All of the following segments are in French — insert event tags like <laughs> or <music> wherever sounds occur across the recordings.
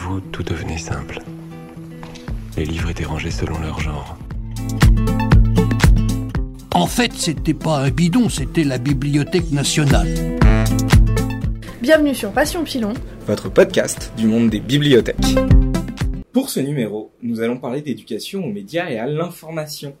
vous, tout devenait simple. Les livres étaient rangés selon leur genre. En fait, c'était pas un bidon, c'était la Bibliothèque nationale. Bienvenue sur Passion Pilon, votre podcast du monde des bibliothèques. Pour ce numéro, nous allons parler d'éducation aux médias et à l'information.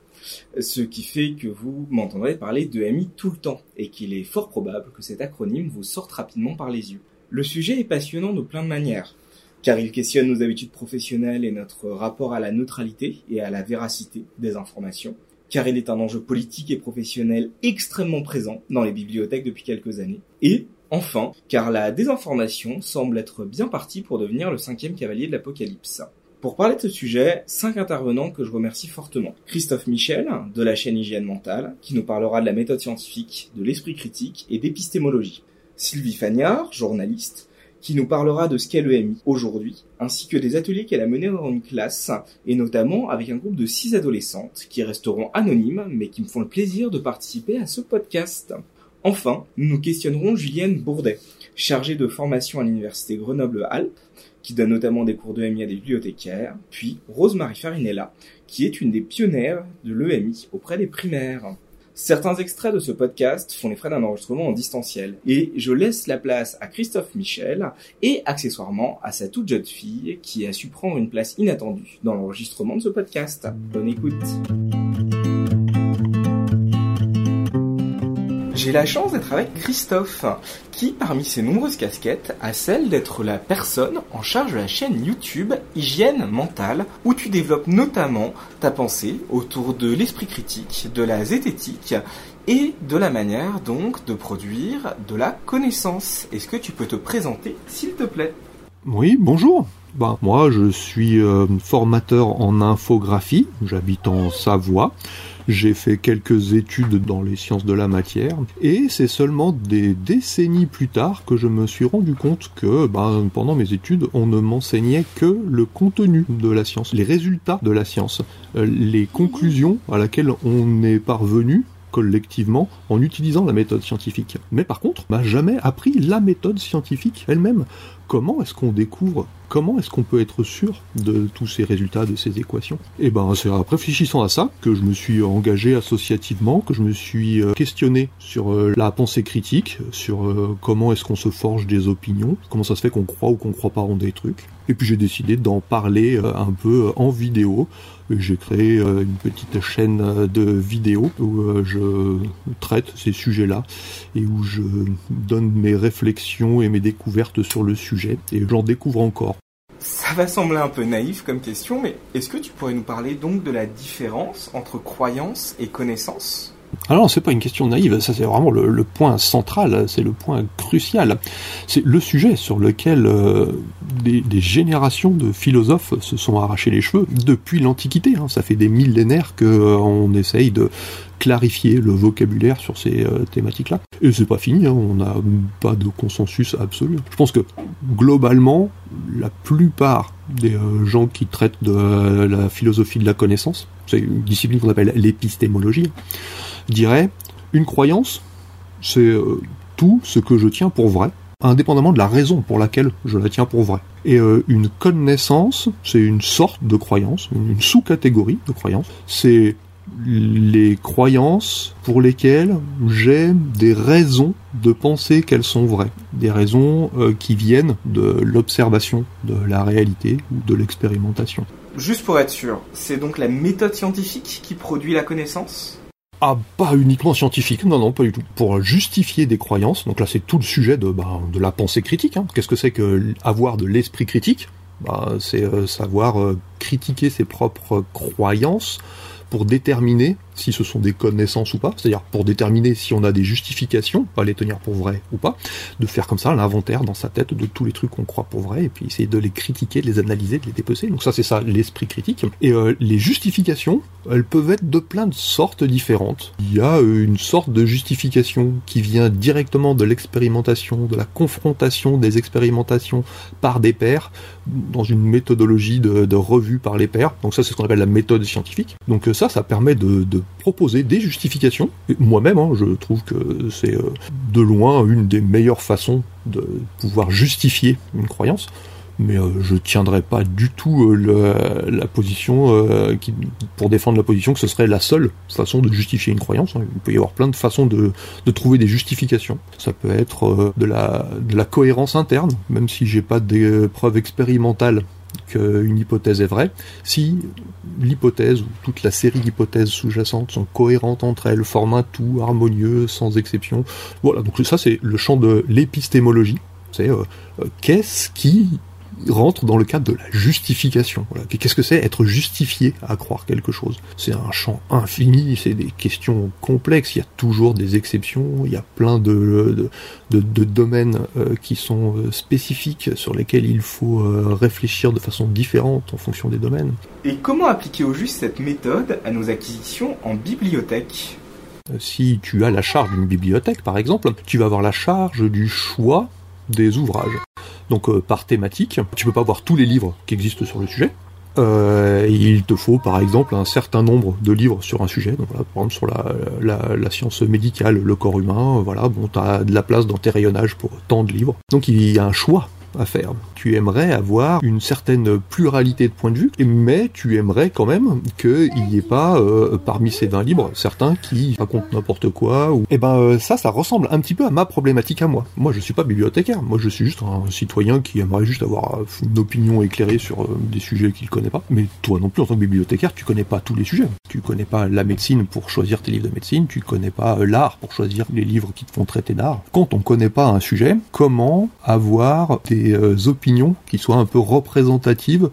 Ce qui fait que vous m'entendrez parler de MI tout le temps et qu'il est fort probable que cet acronyme vous sorte rapidement par les yeux. Le sujet est passionnant de plein de manières car il questionne nos habitudes professionnelles et notre rapport à la neutralité et à la véracité des informations, car il est un enjeu politique et professionnel extrêmement présent dans les bibliothèques depuis quelques années, et enfin, car la désinformation semble être bien partie pour devenir le cinquième cavalier de l'apocalypse. Pour parler de ce sujet, cinq intervenants que je remercie fortement. Christophe Michel, de la chaîne Hygiène Mentale, qui nous parlera de la méthode scientifique, de l'esprit critique et d'épistémologie. Sylvie Fagnard, journaliste, qui nous parlera de ce qu'est l'EMI aujourd'hui, ainsi que des ateliers qu'elle a menés dans une classe, et notamment avec un groupe de six adolescentes qui resteront anonymes, mais qui me font le plaisir de participer à ce podcast. Enfin, nous questionnerons Julienne Bourdet, chargée de formation à l'université Grenoble-Alpes, qui donne notamment des cours d'EMI à des bibliothécaires, puis Rosemary Farinella, qui est une des pionnières de l'EMI auprès des primaires. Certains extraits de ce podcast font les frais d'un enregistrement en distanciel, et je laisse la place à Christophe Michel et accessoirement à sa toute jeune fille qui a su prendre une place inattendue dans l'enregistrement de ce podcast. Bonne écoute. J'ai la chance d'être avec Christophe, qui, parmi ses nombreuses casquettes, a celle d'être la personne en charge de la chaîne YouTube Hygiène Mentale, où tu développes notamment ta pensée autour de l'esprit critique, de la zététique et de la manière donc de produire de la connaissance. Est-ce que tu peux te présenter, s'il te plaît? Oui, bonjour. Ben, moi, je suis euh, formateur en infographie, j'habite en Savoie. J'ai fait quelques études dans les sciences de la matière et c'est seulement des décennies plus tard que je me suis rendu compte que ben, pendant mes études, on ne m'enseignait que le contenu de la science, les résultats de la science, euh, les conclusions à laquelle on est parvenu collectivement en utilisant la méthode scientifique. Mais par contre, m'a jamais appris la méthode scientifique elle-même. Comment est-ce qu'on découvre Comment est-ce qu'on peut être sûr de tous ces résultats, de ces équations? Et ben, c'est en réfléchissant à ça que je me suis engagé associativement, que je me suis euh, questionné sur euh, la pensée critique, sur euh, comment est-ce qu'on se forge des opinions, comment ça se fait qu'on croit ou qu'on croit pas en des trucs. Et puis j'ai décidé d'en parler un peu en vidéo. J'ai créé une petite chaîne de vidéos où je traite ces sujets-là et où je donne mes réflexions et mes découvertes sur le sujet. Et j'en découvre encore. Ça va sembler un peu naïf comme question, mais est-ce que tu pourrais nous parler donc de la différence entre croyance et connaissance? Alors c'est pas une question naïve, ça c'est vraiment le, point central, c'est le point crucial. C'est le sujet sur lequel euh, des, générations de philosophes se sont arrachés les cheveux depuis l'Antiquité. Hein. Ça fait des millénaires qu'on essaye de clarifier le vocabulaire sur ces euh, thématiques-là. Et c'est pas fini, hein, on n'a pas de consensus absolu. Je pense que globalement, la plupart des euh, gens qui traitent de la philosophie de la connaissance, c'est une discipline qu'on appelle l'épistémologie, diraient une croyance, c'est euh, tout ce que je tiens pour vrai, indépendamment de la raison pour laquelle je la tiens pour vrai. Et une connaissance, c'est une sorte de croyance, une sous-catégorie de croyance, c'est les croyances pour lesquelles j'ai des raisons de penser qu'elles sont vraies, des raisons euh, qui viennent de l'observation de la réalité ou de l'expérimentation. Juste pour être sûr, c'est donc la méthode scientifique qui produit la connaissance? Ah, pas uniquement scientifique, non, non, pas du tout. Pour justifier des croyances, donc là c'est tout le sujet de, bah, de la pensée critique. Hein. Qu'est-ce que c'est que avoir de l'esprit critique? Bah, C'est euh, savoir euh, critiquer ses propres croyances pour déterminer si ce sont des connaissances ou pas, c'est-à-dire pour déterminer si on a des justifications, pas les tenir pour vraies ou pas, de faire comme ça l'inventaire dans sa tête de tous les trucs qu'on croit pour vrai, et puis essayer de les critiquer, de les analyser, de les dépecer. Donc ça c'est ça l'esprit critique. Et euh, les justifications, elles peuvent être de plein de sortes différentes. Il y a euh, une sorte de justification qui vient directement de l'expérimentation, de la confrontation des expérimentations par des pairs, dans une méthodologie de, revue par les pairs. Donc ça c'est ce qu'on appelle la méthode scientifique. Donc euh, ça, ça permet de proposer des justifications. Moi-même, hein, je trouve que c'est euh, de loin une des meilleures façons de pouvoir justifier une croyance. mais euh, je tiendrai pas du tout euh, la position euh, pour défendre la position que ce serait la seule façon de justifier une croyance. hein. Il peut y avoir plein de façons de, trouver des justifications. Ça peut être de la, de la cohérence interne, même si j'ai pas des preuves expérimentales qu'une hypothèse est vraie, si l'hypothèse ou toute la série d'hypothèses sous-jacentes sont cohérentes entre elles, forment un tout harmonieux, sans exception. Voilà, donc ça c'est le champ de l'épistémologie. C'est euh, euh, qu'est-ce qui rentre dans le cadre de la justification. Voilà. Qu'est-ce que c'est être justifié à croire quelque chose? C'est un champ infini, c'est des questions complexes, il y a toujours des exceptions, il y a plein de, de, de, de domaines euh, qui sont euh, spécifiques sur lesquels il faut euh, réfléchir de façon différente en fonction des domaines. Et comment appliquer au juste cette méthode à nos acquisitions en bibliothèque? Si tu as la charge d'une bibliothèque, par exemple, tu vas avoir la charge du choix des ouvrages. Donc euh, par thématique, tu peux pas voir tous les livres qui existent sur le sujet. Euh, il te faut par exemple un certain nombre de livres sur un sujet. Donc voilà, par exemple sur la, science médicale, le corps humain, voilà, bon, tu as de la place dans tes rayonnages pour tant de livres. Donc il y a un choix à faire. Tu aimerais avoir une certaine pluralité de points de vue, mais tu aimerais quand même qu'il n'y ait pas euh, parmi ces 20 livres certains qui racontent n'importe quoi. Ou... Et ben euh, ça, ça ressemble un petit peu à ma problématique à moi. Moi, je suis pas bibliothécaire. Moi, je suis juste un citoyen qui aimerait juste avoir une opinion éclairée sur euh, des sujets qu'il connaît pas. Mais toi non plus, en tant que bibliothécaire, tu connais pas tous les sujets. Tu connais pas la médecine pour choisir tes livres de médecine. Tu connais pas l'art pour choisir les livres qui te font traiter d'art. Quand on connaît pas un sujet, comment avoir des euh, qui soient un peu représentatives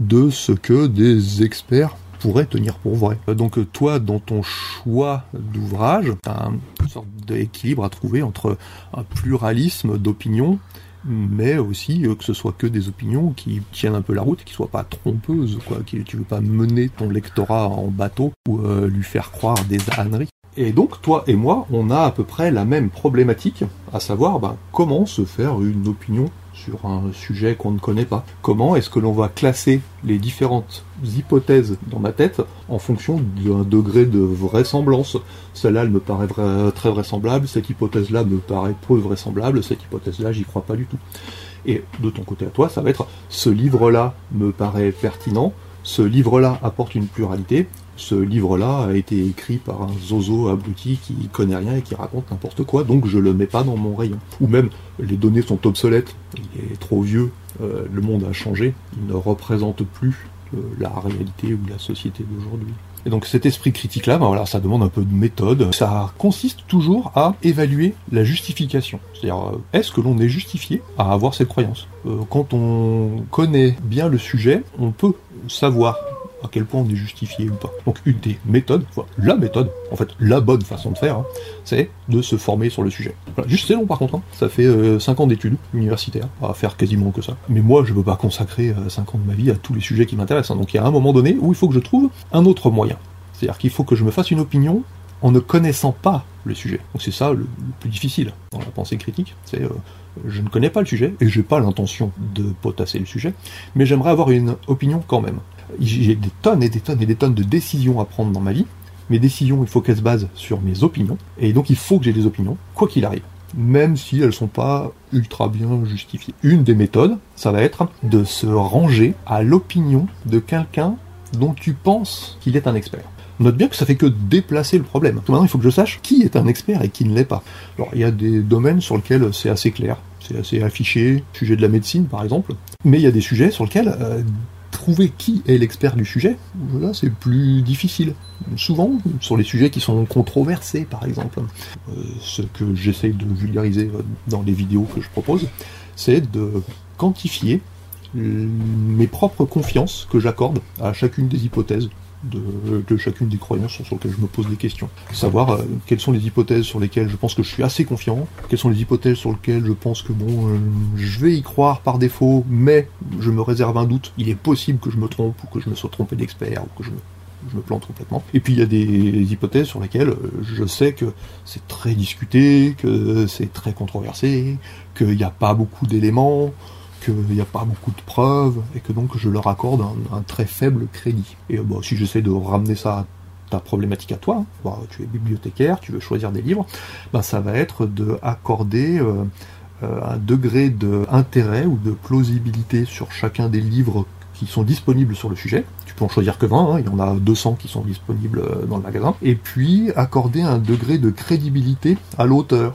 de ce que des experts pourraient tenir pour vrai. Donc toi, dans ton choix d'ouvrage, tu as une sorte d'équilibre à trouver entre un pluralisme d'opinions, mais aussi euh, que ce soit que des opinions qui tiennent un peu la route, qui soient pas trompeuses, quoi. Qui, tu veux pas mener ton lectorat en bateau ou euh, lui faire croire des âneries. Et donc, toi et moi, on a à peu près la même problématique, à savoir ben, comment se faire une opinion sur un sujet qu'on ne connaît pas. Comment est-ce que l'on va classer les différentes hypothèses dans ma tête en fonction d'un degré de vraisemblance? Celle-là, elle me paraît très vraisemblable, cette hypothèse-là me paraît peu vraisemblable, cette hypothèse-là, j'y crois pas du tout. Et de ton côté à toi, ça va être ce livre-là me paraît pertinent, ce livre-là apporte une pluralité, ce livre-là a été écrit par un zozo abruti qui connaît rien et qui raconte n'importe quoi, donc je le mets pas dans mon rayon. Ou même, les données sont obsolètes, il est trop vieux, euh, le monde a changé, il ne représente plus euh, la réalité ou la société d'aujourd'hui. Et donc cet esprit critique-là, ben voilà, ça demande un peu de méthode. Ça consiste toujours à évaluer la justification. C'est-à-dire, euh, est-ce que l'on est justifié à avoir cette croyance? Quand on connaît bien le sujet, on peut savoir à quel point on est justifié ou pas. Donc une des méthodes, enfin, la méthode, en fait la bonne façon de faire, hein, c'est de se former sur le sujet. Voilà, juste c'est long par contre, hein. ça fait 5 ans d'études universitaires, à faire quasiment que ça. Mais moi je veux pas consacrer 5 ans de ma vie à tous les sujets qui m'intéressent. hein. Donc il y a un moment donné où il faut que je trouve un autre moyen. C'est-à-dire qu'il faut que je me fasse une opinion en ne connaissant pas le sujet. Donc c'est ça le, plus difficile dans la pensée critique, c'est euh, je ne connais pas le sujet et j'ai pas l'intention de potasser le sujet, mais j'aimerais avoir une opinion quand même. J'ai des tonnes et des tonnes et des tonnes de décisions à prendre dans ma vie. Mes décisions, il faut qu'elles se basent sur mes opinions, et donc il faut que j'ai des opinions, quoi qu'il arrive même si elles sont pas ultra bien justifiées. Une des méthodes, ça va être de se ranger à l'opinion de quelqu'un dont tu penses qu'il est un expert. Note bien que ça fait que déplacer le problème. Maintenant, il faut que je sache qui est un expert et qui ne l'est pas. Alors, il y a des domaines sur lesquels c'est assez clair, c'est assez affiché, sujet de la médecine par exemple, mais il y a des sujets sur lesquels euh, trouver qui est l'expert du sujet, là c'est plus difficile. Souvent, sur les sujets qui sont controversés par exemple, euh, ce que j'essaye de vulgariser euh, dans les vidéos que je propose, c'est de quantifier euh, mes propres confiances que j'accorde à chacune des hypothèses de, chacune des croyances sur lesquelles je me pose des questions. Savoir euh, quelles sont les hypothèses sur lesquelles je pense que je suis assez confiant, quelles sont les hypothèses sur lesquelles je pense que bon, euh, je vais y croire par défaut, mais je me réserve un doute. Il est possible que je me trompe ou que je me sois trompé d'expert ou que je me je me plante complètement. Et puis il y a des hypothèses sur lesquelles euh, je sais que c'est très discuté, que c'est très controversé, qu'il n'y a pas beaucoup d'éléments, qu'il n'y a pas beaucoup de preuves, et que donc je leur accorde un, très faible crédit. Et euh, bah, si j'essaie de ramener ça à ta problématique à toi, hein, bah, tu es bibliothécaire, tu veux choisir des livres, bah, ça va être de accorder euh, euh, un degré d'intérêt ou de plausibilité sur chacun des livres qui sont disponibles sur le sujet. Tu peux en choisir que 20, hein, il y en a 200 qui sont disponibles euh, dans le magasin. Et puis accorder un degré de crédibilité à l'auteur.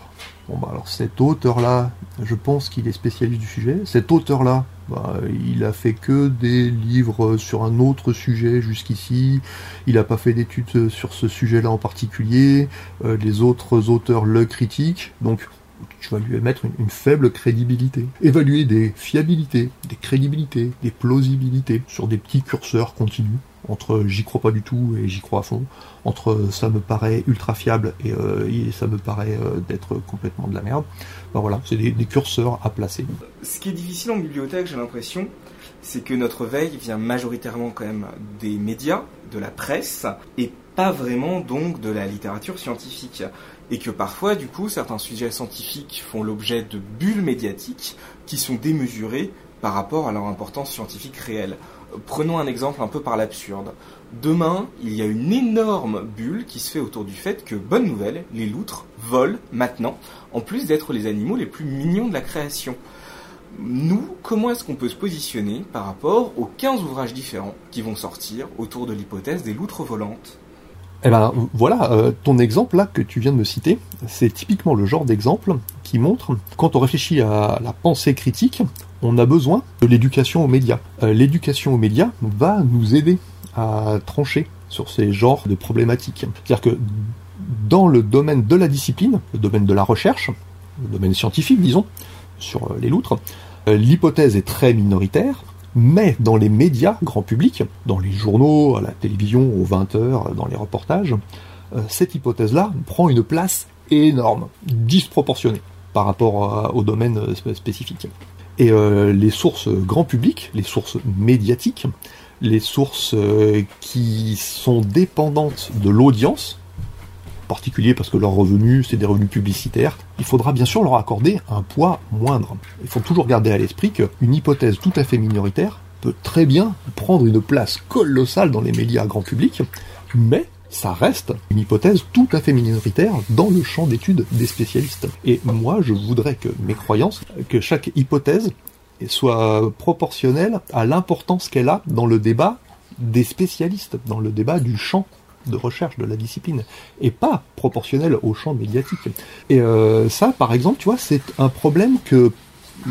Bon bah alors cet auteur-là, je pense qu'il est spécialiste du sujet. Cet auteur-là, bah, il a fait que des livres sur un autre sujet jusqu'ici. Il n'a pas fait d'études sur ce sujet-là en particulier. Euh, les autres auteurs le critiquent. Donc tu vas lui mettre une, une, faible crédibilité. Évaluer des fiabilités, des crédibilités, des plausibilités sur des petits curseurs continus entre j'y crois pas du tout et j'y crois à fond, entre ça me paraît ultra fiable et, euh, ça me paraît euh, d'être complètement de la merde. Ben voilà, c'est des, curseurs à placer. Ce qui est difficile en bibliothèque, j'ai l'impression, c'est que notre veille vient majoritairement quand même des médias, de la presse, et pas vraiment donc de la littérature scientifique. Et que parfois, du coup, certains sujets scientifiques font l'objet de bulles médiatiques qui sont démesurées par rapport à leur importance scientifique réelle. Prenons un exemple un peu par l'absurde. Demain, il y a une énorme bulle qui se fait autour du fait que, bonne nouvelle, les loutres volent maintenant, en plus d'être les animaux les plus mignons de la création. Nous, comment est-ce qu'on peut se positionner par rapport aux 15 ouvrages différents qui vont sortir autour de l'hypothèse des loutres volantes? Eh ben voilà, euh, ton exemple là que tu viens de me citer, c'est typiquement le genre d'exemple qui montre quand on réfléchit à la pensée critique, on a besoin de l'éducation aux médias. Euh, l'éducation aux médias va nous aider à trancher sur ces genres de problématiques. C'est-à-dire que dans le domaine de la discipline, le domaine de la recherche, le domaine scientifique, disons, sur les loutres, euh, l'hypothèse est très minoritaire, mais dans les médias grand public, dans les journaux, à la télévision, aux 20 heures, dans les reportages, euh, cette hypothèse-là prend une place énorme, disproportionnée par rapport au domaine spécifique. Et euh, les sources grand public, les sources médiatiques, les sources euh, qui sont dépendantes de l'audience, en particulier parce que leurs revenus, c'est des revenus publicitaires, il faudra bien sûr leur accorder un poids moindre. Il faut toujours garder à l'esprit qu'une hypothèse tout à fait minoritaire peut très bien prendre une place colossale dans les médias grand public, mais ça reste une hypothèse tout à fait minoritaire dans le champ d'étude des spécialistes. Et moi, je voudrais que mes croyances, que chaque hypothèse soit proportionnelle à l'importance qu'elle a dans le débat des spécialistes, dans le débat du champ de recherche de la discipline, et pas proportionnelle au champ médiatique. Et euh, ça, par exemple, tu vois, c'est un problème que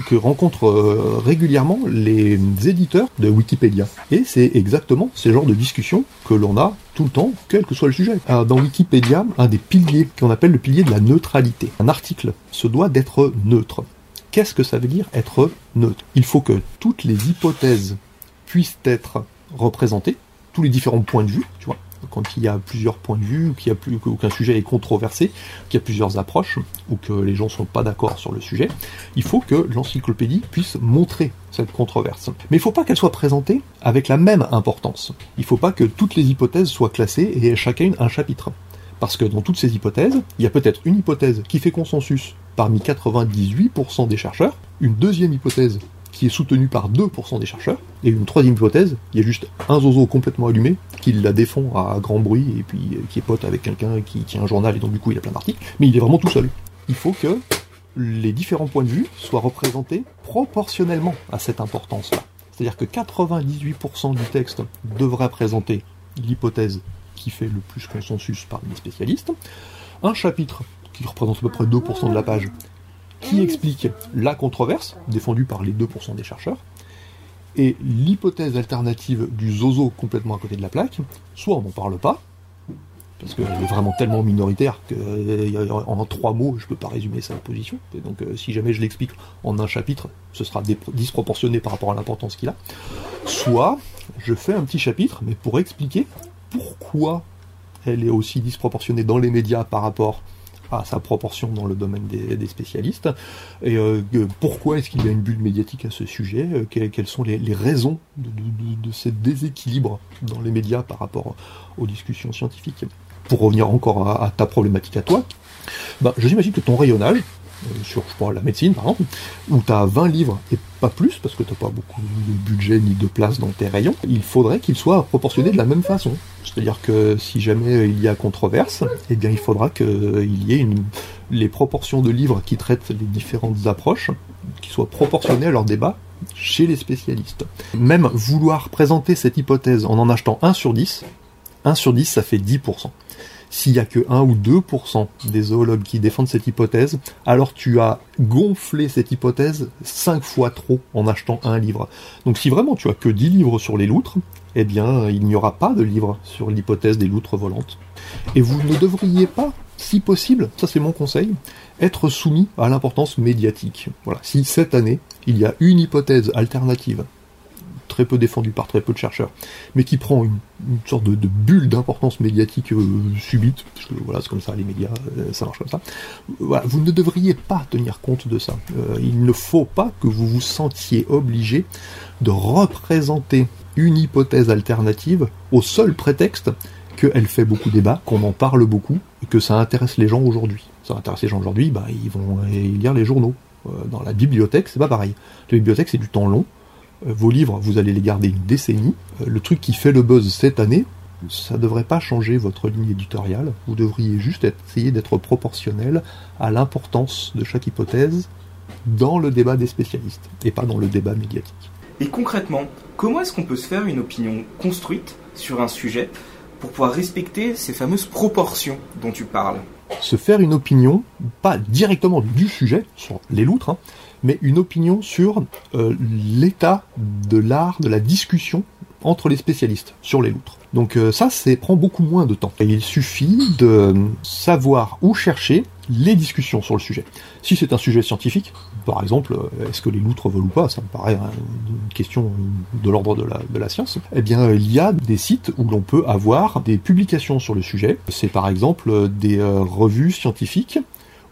que rencontrent euh, régulièrement les éditeurs de Wikipédia. Et c'est exactement ce genre de discussion que l'on a tout le temps, quel que soit le sujet. Alors, dans Wikipédia, un des piliers qu'on appelle le pilier de la neutralité. Un article se doit d'être neutre. Qu'est-ce que ça veut dire être neutre? Il faut que toutes les hypothèses puissent être représentées, tous les différents points de vue, tu vois, quand il y a plusieurs points de vue, qu'il qu'un sujet est controversé, qu'il y a plusieurs approches, ou que les gens ne sont pas d'accord sur le sujet, il faut que l'encyclopédie puisse montrer cette controverse. Mais il ne faut pas qu'elle soit présentée avec la même importance. Il ne faut pas que toutes les hypothèses soient classées et chacune un chapitre. Parce que dans toutes ces hypothèses, il y a peut-être une hypothèse qui fait consensus parmi 98% des chercheurs, une deuxième hypothèse qui est soutenu par 2% des chercheurs, et une troisième hypothèse, il y a juste un zozo complètement allumé qui la défend à grand bruit et puis euh, qui est pote avec quelqu'un qui tient un journal et donc du coup il a plein d'articles, mais il est vraiment tout seul. Il faut que les différents points de vue soient représentés proportionnellement à cette importance-là. C'est-à-dire que 98% du texte devrait présenter l'hypothèse qui fait le plus consensus parmi les spécialistes, un chapitre qui représente à peu près 2% de la page qui explique la controverse défendue par les 2% des chercheurs, et l'hypothèse alternative du zozo complètement à côté de la plaque, soit on n'en parle pas, parce qu'elle est vraiment tellement minoritaire qu'en trois mots, je ne peux pas résumer sa position. Et donc, euh, si jamais je l'explique en un chapitre, ce sera disproportionné par rapport à l'importance qu'il a. Soit, je fais un petit chapitre, mais pour expliquer pourquoi elle est aussi disproportionnée dans les médias par rapport à sa proportion dans le domaine des, spécialistes. Et euh, pourquoi est-ce qu'il y a une bulle médiatique à ce sujet euh, quelles, sont les, raisons de, de, ce déséquilibre dans les médias par rapport aux discussions scientifiques? Pour revenir encore à, ta problématique à toi, bah, je j'imagine que ton rayonnage, sur je crois, la médecine par exemple, où tu as 20 livres et pas plus, parce que tu pas beaucoup de budget ni de place dans tes rayons, il faudrait qu'ils soient proportionnés de la même façon. C'est-à-dire que si jamais il y a controverse, eh bien il faudra qu'il y ait les proportions de livres qui traitent les différentes approches qui soient proportionnées à leur débat chez les spécialistes. Même vouloir présenter cette hypothèse en en achetant 1 sur 10, 1 sur 10 ça fait 10%. S'il y a que 1 ou 2% des zoologues qui défendent cette hypothèse, alors tu as gonflé cette hypothèse 5 fois trop en achetant un livre. Donc si vraiment tu as que 10 livres sur les loutres, eh bien il n'y aura pas de livre sur l'hypothèse des loutres volantes. Et vous ne devriez pas, si possible, ça c'est mon conseil, être soumis à l'importance médiatique. Voilà. Si cette année, il y a une hypothèse alternative, très peu défendue par très peu de chercheurs, mais qui prend une, sorte de, bulle d'importance médiatique euh, subite, parce que voilà, c'est comme ça, les médias, euh, ça marche comme ça, vous ne devriez pas tenir compte de ça. Euh, il ne faut pas que vous vous sentiez obligé de représenter une hypothèse alternative au seul prétexte qu'elle fait beaucoup débat, qu'on en parle beaucoup, et que ça intéresse les gens aujourd'hui. Ça intéresse les gens aujourd'hui, bah, ils vont lire les journaux. Dans la bibliothèque, c'est pas pareil. La bibliothèque, c'est du temps long. Euh, vos livres, vous allez les garder une décennie. Euh, le truc qui fait le buzz cette année, ça devrait pas changer votre ligne éditoriale. Vous devriez juste essayer d'être proportionnel à l'importance de chaque hypothèse dans le débat des spécialistes et pas dans le débat médiatique. Et concrètement, comment est-ce qu'on peut se faire une opinion construite sur un sujet pour pouvoir respecter ces fameuses proportions dont tu parles? Se faire une opinion, pas directement du sujet, sur les loutres, hein, mais une opinion sur euh, l'état de l'art, de la discussion entre les spécialistes sur les loutres. Donc euh, ça, c'est prend beaucoup moins de temps. Et il suffit de savoir où chercher les discussions sur le sujet. Si c'est un sujet scientifique, par exemple, euh, est-ce que les loutres volent ou pas Ça me paraît une question de l'ordre de la, science. Eh bien, il y a des sites où l'on peut avoir des publications sur le sujet. C'est par exemple des euh, revues scientifiques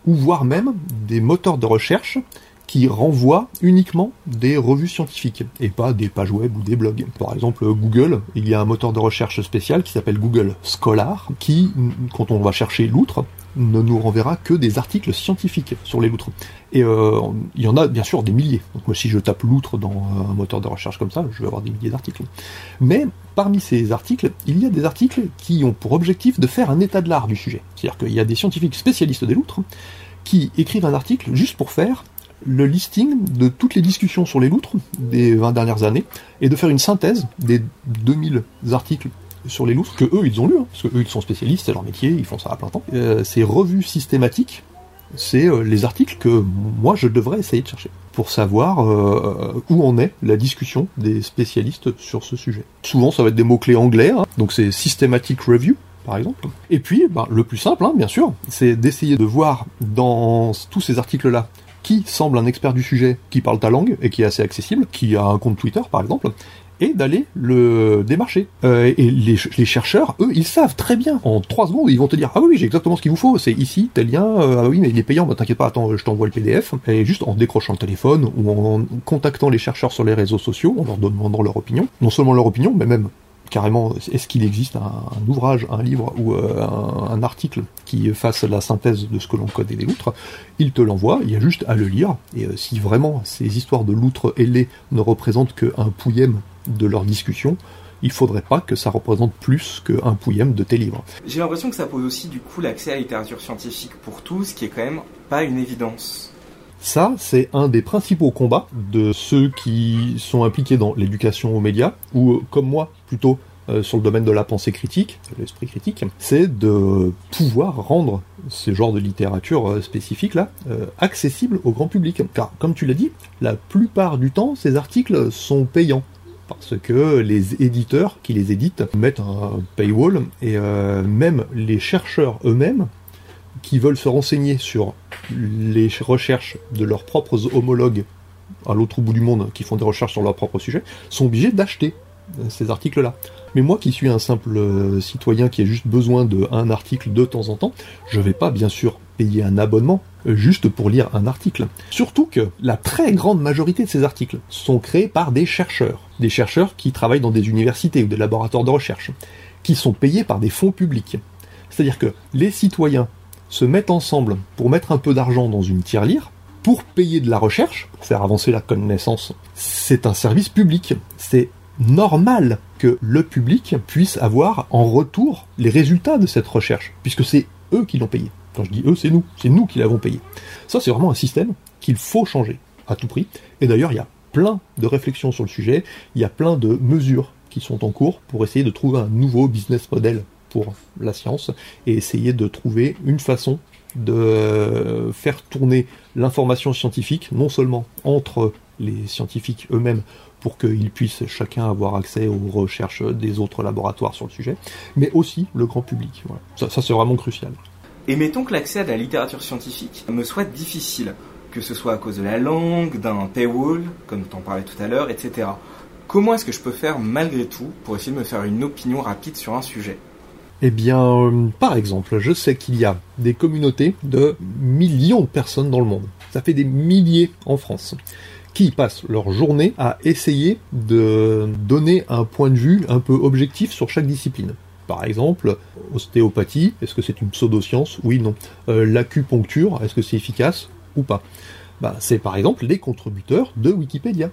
ou voire même des moteurs de recherche qui renvoient uniquement des revues scientifiques et pas des pages web ou des blogs. Par exemple, Google, il y a un moteur de recherche spécial qui s'appelle Google Scholar qui, quand on va chercher l'outre, ne nous renverra que des articles scientifiques sur les loutres. Et euh, il y en a bien sûr des milliers. Donc moi, si je tape loutre dans un moteur de recherche comme ça, je vais avoir des milliers d'articles. Mais parmi ces articles, il y a des articles qui ont pour objectif de faire un état de l'art du sujet. C'est-à-dire qu'il y a des scientifiques spécialistes des loutres qui écrivent un article juste pour faire le listing de toutes les discussions sur les loutres des 20 dernières années et de faire une synthèse des 2000 articles sur les loutres que eux ils ont lu, hein, parce que eux ils sont spécialistes, c'est leur métier, ils font ça à plein temps. Euh, ces revues systématiques, c'est euh, les articles que moi je devrais essayer de chercher pour savoir euh, où en est la discussion des spécialistes sur ce sujet. Souvent ça va être des mots-clés anglais, hein, donc c'est systematic review, par exemple. Et puis, ben, le plus simple, hein, bien sûr, c'est d'essayer de voir dans tous ces articles-là qui semble un expert du sujet, qui parle ta langue et qui est assez accessible, qui a un compte Twitter par exemple, et d'aller le démarcher. Euh, et les, chercheurs, eux, ils savent très bien. En trois secondes, ils vont te dire ah oui, j'ai exactement ce qu'il vous faut. C'est ici tel lien. Euh, ah oui, mais il est payant. Bah, t'inquiète pas, attends, je t'envoie le PDF. Et juste en décrochant le téléphone ou en contactant les chercheurs sur les réseaux sociaux, en leur demandant leur opinion. Non seulement leur opinion, mais même carrément, est-ce qu'il existe un, ouvrage, un livre ou euh, un, article qui fasse la synthèse de ce que l'on connaît des loutres Il te l'envoie, il y a juste à le lire. Et si vraiment ces histoires de loutres ailées ne représentent qu'un pouillème de leur discussion, il faudrait pas que ça représente plus qu'un pouillème de tes livres. J'ai l'impression que ça pose aussi du coup l'accès à la littérature scientifique pour tous, qui est quand même pas une évidence. Ça, c'est un des principaux combats de ceux qui sont impliqués dans l'éducation aux médias, ou comme moi, plutôt euh, sur le domaine de la pensée critique, l'esprit critique, c'est de pouvoir rendre ce genre de littérature euh, spécifique là euh, accessible au grand public. Car, comme tu l'as dit, la plupart du temps, ces articles sont payants parce que les éditeurs qui les éditent mettent un paywall et euh, même les chercheurs eux-mêmes qui veulent se renseigner sur les recherches de leurs propres homologues à l'autre bout du monde qui font des recherches sur leur propre sujet sont obligés d'acheter ces articles-là. Mais moi qui suis un simple euh, citoyen qui a juste besoin d'un article de temps en temps, je vais pas bien sûr payer un abonnement euh, juste pour lire un article. Surtout que la très grande majorité de ces articles sont créés par des chercheurs. Des chercheurs qui travaillent dans des universités ou des laboratoires de recherche, qui sont payés par des fonds publics. C'est-à-dire que les citoyens se mettent ensemble pour mettre un peu d'argent dans une tirelire, pour payer de la recherche, pour faire avancer la connaissance, c'est un service public. C'est normal que le public puisse avoir en retour les résultats de cette recherche, puisque c'est eux qui l'ont payé. Quand je dis eux, c'est nous, c'est nous qui l'avons payé. Ça, c'est vraiment un système qu'il faut changer à tout prix. Et d'ailleurs, il y a plein de réflexions sur le sujet, il y a plein de mesures qui sont en cours pour essayer de trouver un nouveau business model pour la science et essayer de trouver une façon de faire tourner l'information scientifique, non seulement entre les scientifiques eux-mêmes pour qu'ils puissent chacun avoir accès aux recherches des autres laboratoires sur le sujet, mais aussi le grand public. Ça, c'est vraiment crucial. Et mettons que l'accès à la littérature scientifique me soit difficile, que ce soit à cause de la langue, d'un paywall, comme tu en parlais tout à l'heure, etc. Comment est-ce que je peux faire malgré tout pour essayer de me faire une opinion rapide sur un sujet? Eh bien, euh, par exemple, je sais qu'il y a des communautés de millions de personnes dans le monde. Ça fait des milliers en France qui passent leur journée à essayer de donner un point de vue un peu objectif sur chaque discipline. Par exemple, ostéopathie, est-ce que c'est une pseudoscience? Oui, non. Euh, l'acupuncture, est-ce que c'est efficace? Ou pas? Bah, C'est par exemple les contributeurs de Wikipédia.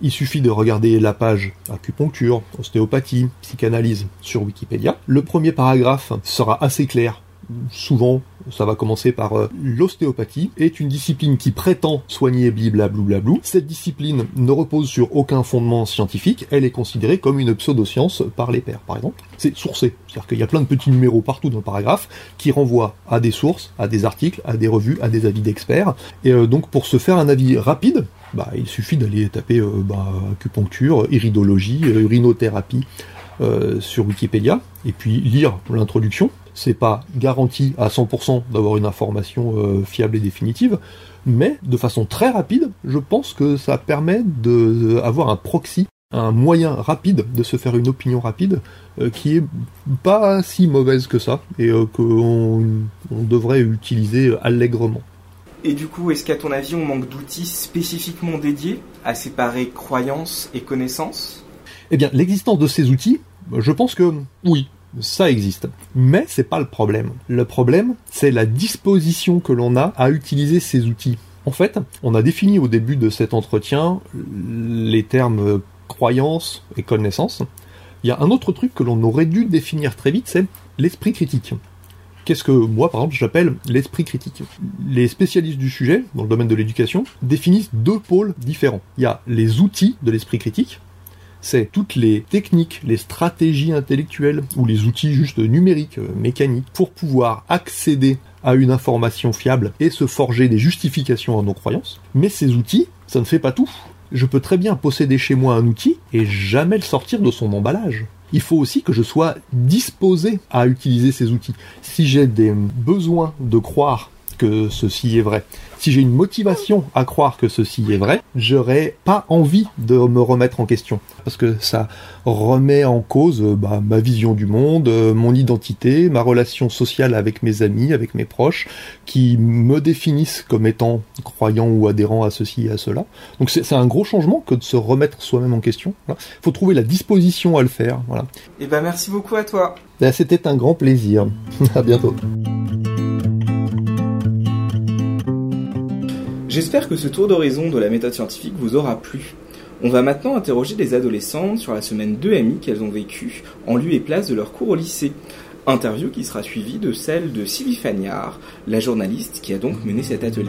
Il suffit de regarder la page acupuncture, ostéopathie, psychanalyse sur Wikipédia. Le premier paragraphe sera assez clair souvent, ça va commencer par euh, l'ostéopathie, est une discipline qui prétend soigner blablabla. Cette discipline ne repose sur aucun fondement scientifique, elle est considérée comme une pseudoscience par les pairs, par exemple. C'est sourcé, c'est-à-dire qu'il y a plein de petits numéros partout dans le paragraphe qui renvoient à des sources, à des articles, à des revues, à des avis d'experts. Et euh, donc pour se faire un avis rapide, bah, il suffit d'aller taper euh, bah, acupuncture, iridologie, urinothérapie sur Wikipédia, et puis lire l'introduction, c'est pas garanti à 100% d'avoir une information euh, fiable et définitive, mais de façon très rapide, je pense que ça permet d'avoir un proxy, un moyen rapide de se faire une opinion rapide euh, qui est pas si mauvaise que ça et euh, qu'on on devrait utiliser allègrement. Et du coup, est-ce qu'à ton avis, on manque d'outils spécifiquement dédiés à séparer croyances et connaissances? Eh bien, l'existence de ces outils, je pense que oui, ça existe. Mais c'est pas le problème. Le problème, c'est la disposition que l'on a à utiliser ces outils. En fait, on a défini au début de cet entretien les termes croyance et connaissance. Il y a un autre truc que l'on aurait dû définir très vite, c'est l'esprit critique. Qu'est-ce que moi, par exemple, j'appelle l'esprit critique Les spécialistes du sujet, dans le domaine de l'éducation, définissent deux pôles différents. Il y a les outils de l'esprit critique, c'est toutes les techniques, les stratégies intellectuelles ou les outils juste numériques, euh, mécaniques, pour pouvoir accéder à une information fiable et se forger des justifications à nos croyances. Mais ces outils, ça ne fait pas tout. Je peux très bien posséder chez moi un outil et jamais le sortir de son emballage. Il faut aussi que je sois disposé à utiliser ces outils. Si j'ai des besoins de croire que ceci est vrai, si j'ai une motivation à croire que ceci est vrai, j'aurais pas envie de me remettre en question. Parce que ça remet en cause bah, ma vision du monde, euh, mon identité, ma relation sociale avec mes amis, avec mes proches, qui me définissent comme étant croyant ou adhérent à ceci et à cela. Donc c'est un gros changement que de se remettre soi-même en question. Il faut trouver la disposition à le faire. Voilà. Et eh ben merci beaucoup à toi. Ben, c'était un grand plaisir. <laughs> à bientôt. J'espère que ce tour d'horizon de la méthode scientifique vous aura plu. On va maintenant interroger les adolescentes sur la semaine 2MI qu'elles ont vécue en lieu et place de leur cours au lycée. Interview qui sera suivie de celle de Sylvie Fagnard, la journaliste qui a donc mené cet atelier.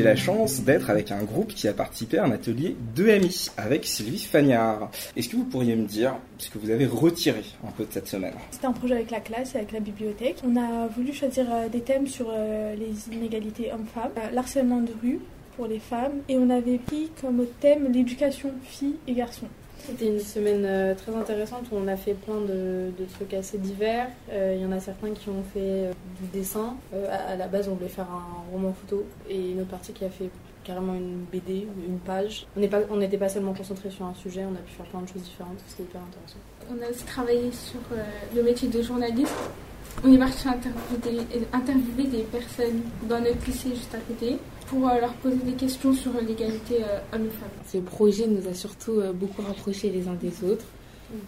J'ai la chance d'être avec un groupe qui a participé à un atelier de mi avec Sylvie Fagnard. Est-ce que vous pourriez me dire ce que vous avez retiré un peu de cette semaine? C'était un projet avec la classe avec la bibliothèque. On a voulu choisir euh, des thèmes sur euh, les inégalités hommes-femmes, euh, l'harcèlement de rue pour les femmes, et on avait pris comme thème l'éducation filles et garçons. C'était une semaine euh, très intéressante où on a fait plein de, trucs assez divers. Euh, il y en a certains qui ont fait euh, du dessin. À, la base, on voulait faire un roman photo et une autre partie qui a fait carrément une BD, une page. On n'était pas, seulement concentré sur un sujet, on a pu faire plein de choses différentes. C'était hyper intéressant. On a aussi travaillé sur le métier de journaliste. On est parti interviewer des personnes dans notre lycée juste à côté pour euh, leur poser des questions sur l'égalité euh, homme-femme. Ce projet nous a surtout euh, beaucoup rapprochés les uns des autres.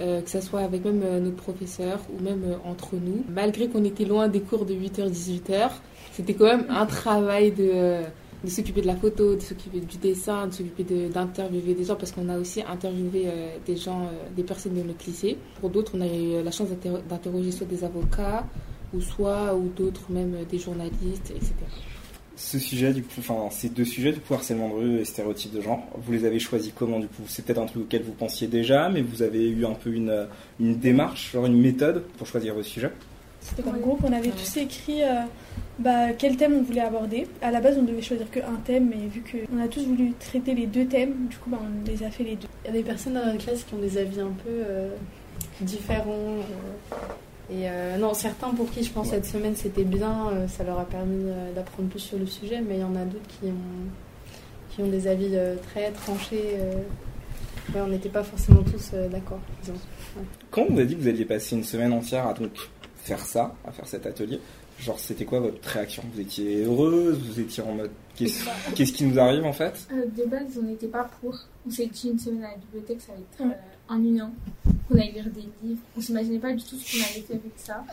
euh, que ce soit avec même euh, nos professeurs ou même euh, entre nous. Malgré qu'on était loin des cours de 8h-18h, c'était quand même un travail de, de s'occuper de la photo, de s'occuper du dessin, de s'occuper de- d'interviewer des gens, parce qu'on a aussi interviewé des gens, des personnes de notre lycée. Pour d'autres, on a eu la chance d'inter- d'interroger soit des avocats, ou soit, ou d'autres, même des journalistes, etc. Ce sujet, du coup, enfin, ces deux sujets, du coup, harcèlement de rue et stéréotypes de genre, vous les avez choisis comment, du coup? C'est peut-être un truc auquel vous pensiez déjà, mais vous avez eu un peu une, une démarche, genre une méthode pour choisir vos sujets C'était Ouais. groupe, on avait tous écrit euh, bah, quel thème on voulait aborder. À la base, on devait choisir qu'un thème, mais vu qu'on a tous voulu traiter les deux thèmes, du coup, bah, on les a fait les deux. Il y a des personnes dans la classe qui ont des avis un peu euh, différents. euh, et euh, non, certains pour qui je pense cette semaine c'était bien, euh, ça leur a permis euh, d'apprendre plus sur le sujet, mais il y en a d'autres qui ont, qui ont des avis euh, très tranchés. euh. Ouais, on n'était pas forcément tous euh, d'accord, disons. Quand on vous a dit que vous alliez passer une semaine entière à donc faire ça, à faire cet atelier, genre c'était quoi votre réaction? Vous étiez heureuse? Vous étiez en mode qu'est-ce qu'est-ce qui nous arrive en fait? Euh, de base, on n'était pas pour. On s'est dit une semaine à la bibliothèque, ça allait être Euh, ennuyant. Qu'on allait lire des livres. On s'imaginait pas du tout ce qu'on allait faire avec ça.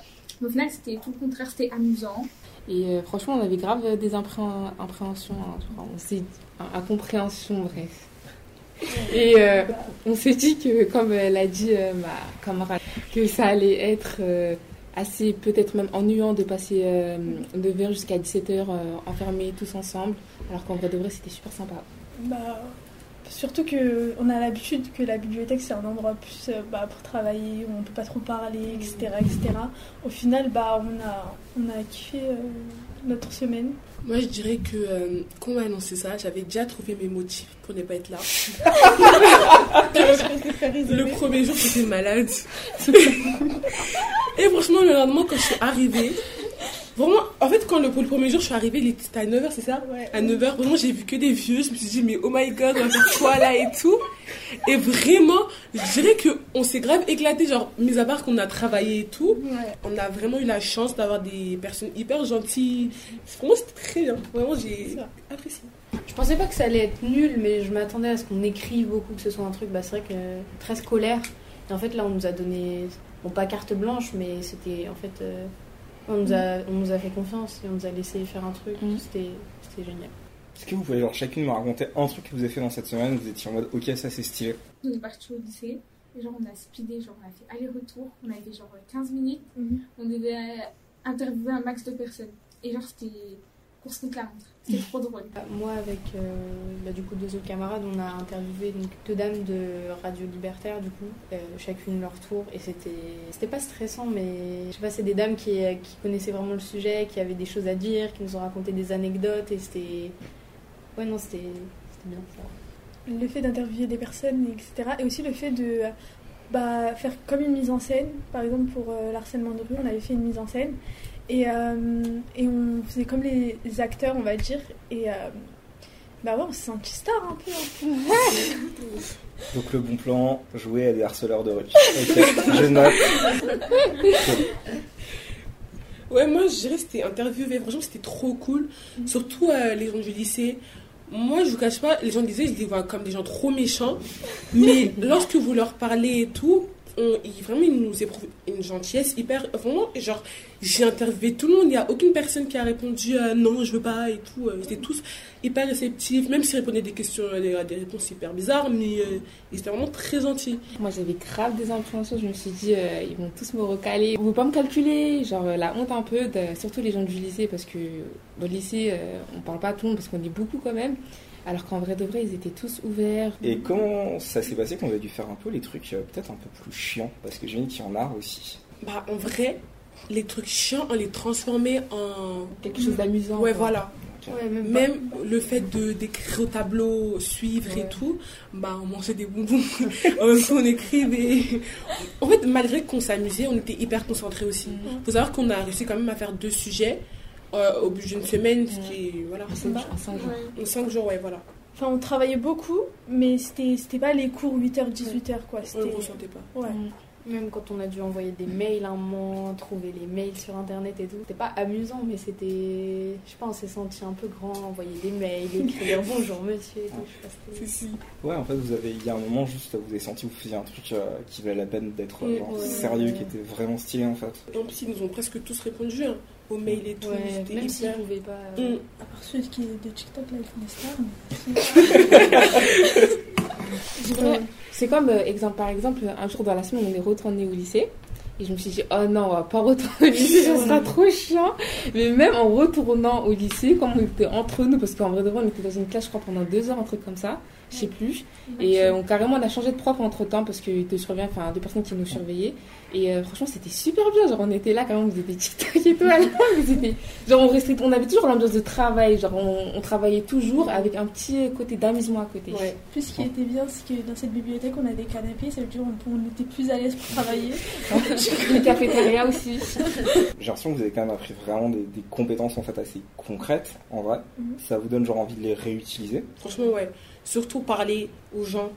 Mais au final, c'était tout le contraire, c'était amusant. Et euh, franchement, on avait grave des impré- appréhensions, hein, on s'est incompréhension, bref. Et euh, on s'est dit que, comme euh, l'a dit euh, ma camarade, que ça allait être euh, assez peut-être même ennuyant de passer euh, de vers jusqu'à 17h enfermés tous ensemble, alors qu'en vrai de vrai c'était super sympa. Bah, surtout que on a l'habitude que la bibliothèque c'est un endroit plus euh, bah, pour travailler où on peut pas trop parler, etc., etc. Au final, bah, on a on a kiffé euh, notre semaine. Moi, je dirais que euh, quand on m'a annoncé ça, j'avais déjà trouvé mes motifs pour ne pas être là. <laughs> le premier jour, j'étais malade. <laughs> Et franchement, le lendemain, quand je suis arrivée, vraiment, en fait, quand le, le premier jour, je suis arrivée, il était à 9h, c'est ça Ouais. À 9h, vraiment, j'ai vu que des vieux. Je me suis dit, mais oh my god, on va faire quoi là et tout. Et vraiment, je dirais qu'on s'est grave éclaté, genre, mis à part qu'on a travaillé et tout. Ouais. On a vraiment eu la chance d'avoir des personnes hyper gentilles. Pour moi, c'était très bien. Vraiment, j'ai apprécié. Je pensais pas que ça allait être nul, mais je m'attendais à ce qu'on écrive beaucoup, que ce soit un truc, bah, c'est vrai que très scolaire. Et en fait, là, on nous a donné, bon, pas carte blanche, mais c'était en fait, euh, on, nous a, on nous a fait confiance et on nous a laissé faire un truc. C'était, c'était génial. Est-ce que vous pouvez genre chacune me raconter un truc que vous avez fait dans cette semaine? Vous étiez en mode ok ça c'est stylé. On est parti au lycée. Et genre, on a speedé, genre, on a fait aller-retour. On a fait genre 15 minutes. Mhm. On devait euh, interviewer un max de personnes. Et genre, c'était course contre la montre. C'était trop drôle. Bah, Moi, avec euh, bah, du coup deux autres camarades, on a interviewé donc, deux dames de Radio Libertaire, du coup, euh, chacune leur tour. Et c'était, c'était pas stressant, mais je sais pas, c'est des dames qui, euh, qui connaissaient vraiment le sujet, qui avaient des choses à dire, qui nous ont raconté des anecdotes. Et c'était. Ouais, non, c'était, c'était bien ça. le fait d'interviewer des personnes, etc. Et aussi le fait de bah, faire comme une mise en scène. Par exemple, pour euh, l'harcèlement de rue, on avait fait une mise en scène. Et, euh, et on faisait comme les acteurs, on va dire. Et euh, bah ouais, on s'est senti star un peu. hein. <laughs> Donc le bon plan, jouer à des harceleurs de rue. Ok, je note. <laughs> Ouais, moi, je dirais que c'était interviewé. Franchement, c'était trop cool. Surtout euh, les gens du lycée. Moi, je vous cache pas, les gens du lycée, je les vois comme des gens trop méchants. Mais <laughs> lorsque vous leur parlez et tout, on, ils- vraiment, ils nous éprouvent une gentillesse hyper. Vraiment, genre, j'ai interviewé tout le monde. Il n'y a aucune personne qui a répondu euh, non, je veux pas et tout. Euh, Ils étaient tous hyper réceptifs, même s'ils répondaient des questions, euh, des, réponses hyper bizarres. Mais euh, ils étaient vraiment très gentils. Moi j'avais grave des appréhensions, je me suis dit ils vont tous me recaler, on veut pas me calculer, genre la honte un peu, surtout les gens du lycée parce que au lycée euh, on parle pas à tout le monde parce qu'on est beaucoup quand même, alors qu'en vrai de vrai ils étaient tous ouverts. Et comment ça s'est passé qu'on a dû faire un peu les trucs euh, peut-être un peu plus chiants? Parce que j'ai qu'il y en a aussi. Bah, en vrai, les trucs chiants, on les transformait en. Quelque chose d'amusant. Ouais, quoi. voilà. Ouais, même, Même le fait de d'écrire au tableau, suivre et tout, bah on mangeait des bonbons, temps, <laughs> on écrivait. En fait, malgré qu'on s'amusait, on était hyper concentrés aussi. Mhm. Faut savoir qu'on a réussi quand même à faire deux sujets euh, au bout d'une semaine, ce qui est voilà, En cinq- en cinq jours. Ouais. en cinq jours, ouais, voilà. Enfin, on travaillait beaucoup, mais c'était c'était pas les cours 8h, 18h quoi. On le ressentait pas. ouais. Même quand on a dû envoyer des mails un moment, trouver les mails sur internet et tout, c'était pas amusant, mais c'était. Je sais pas, on s'est senti un peu grand, envoyer des mails, écrire <laughs> bonjour monsieur et tout. Je sais pas, Si. Ouais, en fait, vous avez, il y a un moment juste, vous avez senti que vous faisiez un truc euh, qui valait la peine d'être euh, Mm, ouais. sérieux, qui était vraiment stylé en fait. En plus, ils nous ont presque tous répondu hein, aux mails et tout. Ouais, C'était même s'ils hyper- pouvaient pas. Mm. À part ceux qui de TikTok, là, ils font des stars. mais-. <laughs> C'est comme, euh, exemple, par exemple, un jour dans la semaine, on est retourné au lycée. Et je me suis dit, oh non, on va pas retourner au lycée, ça sera trop chiant. Mais même en retournant au lycée, comme on était entre nous, parce qu'en vrai de vrai, on était dans une classe, je crois, pendant deux heures, un truc comme ça, je sais plus. Et euh, on, carrément, on a changé de prof entre temps, parce qu'il te surveillait, enfin, deux personnes qui nous surveillaient. Et euh, franchement, c'était super bien. Genre, on était là, quand même, on faisait des TikTok et tout. à la fin, Genre, on, restait, on avait toujours l'ambiance de travail. Genre, on, on travaillait toujours avec un petit côté d'amusement à côté. Ouais. Plus ce qui était bien, c'est que dans cette bibliothèque, on a des canapés, ça veut dire qu'on on était plus à l'aise pour travailler. <laughs> Les cafétérias aussi. <laughs> J'ai l'impression que vous avez quand même appris vraiment des, des compétences en fait assez concrètes en vrai. Mhm. Ça vous donne genre envie de les réutiliser. Franchement, ouais. Surtout parler aux gens,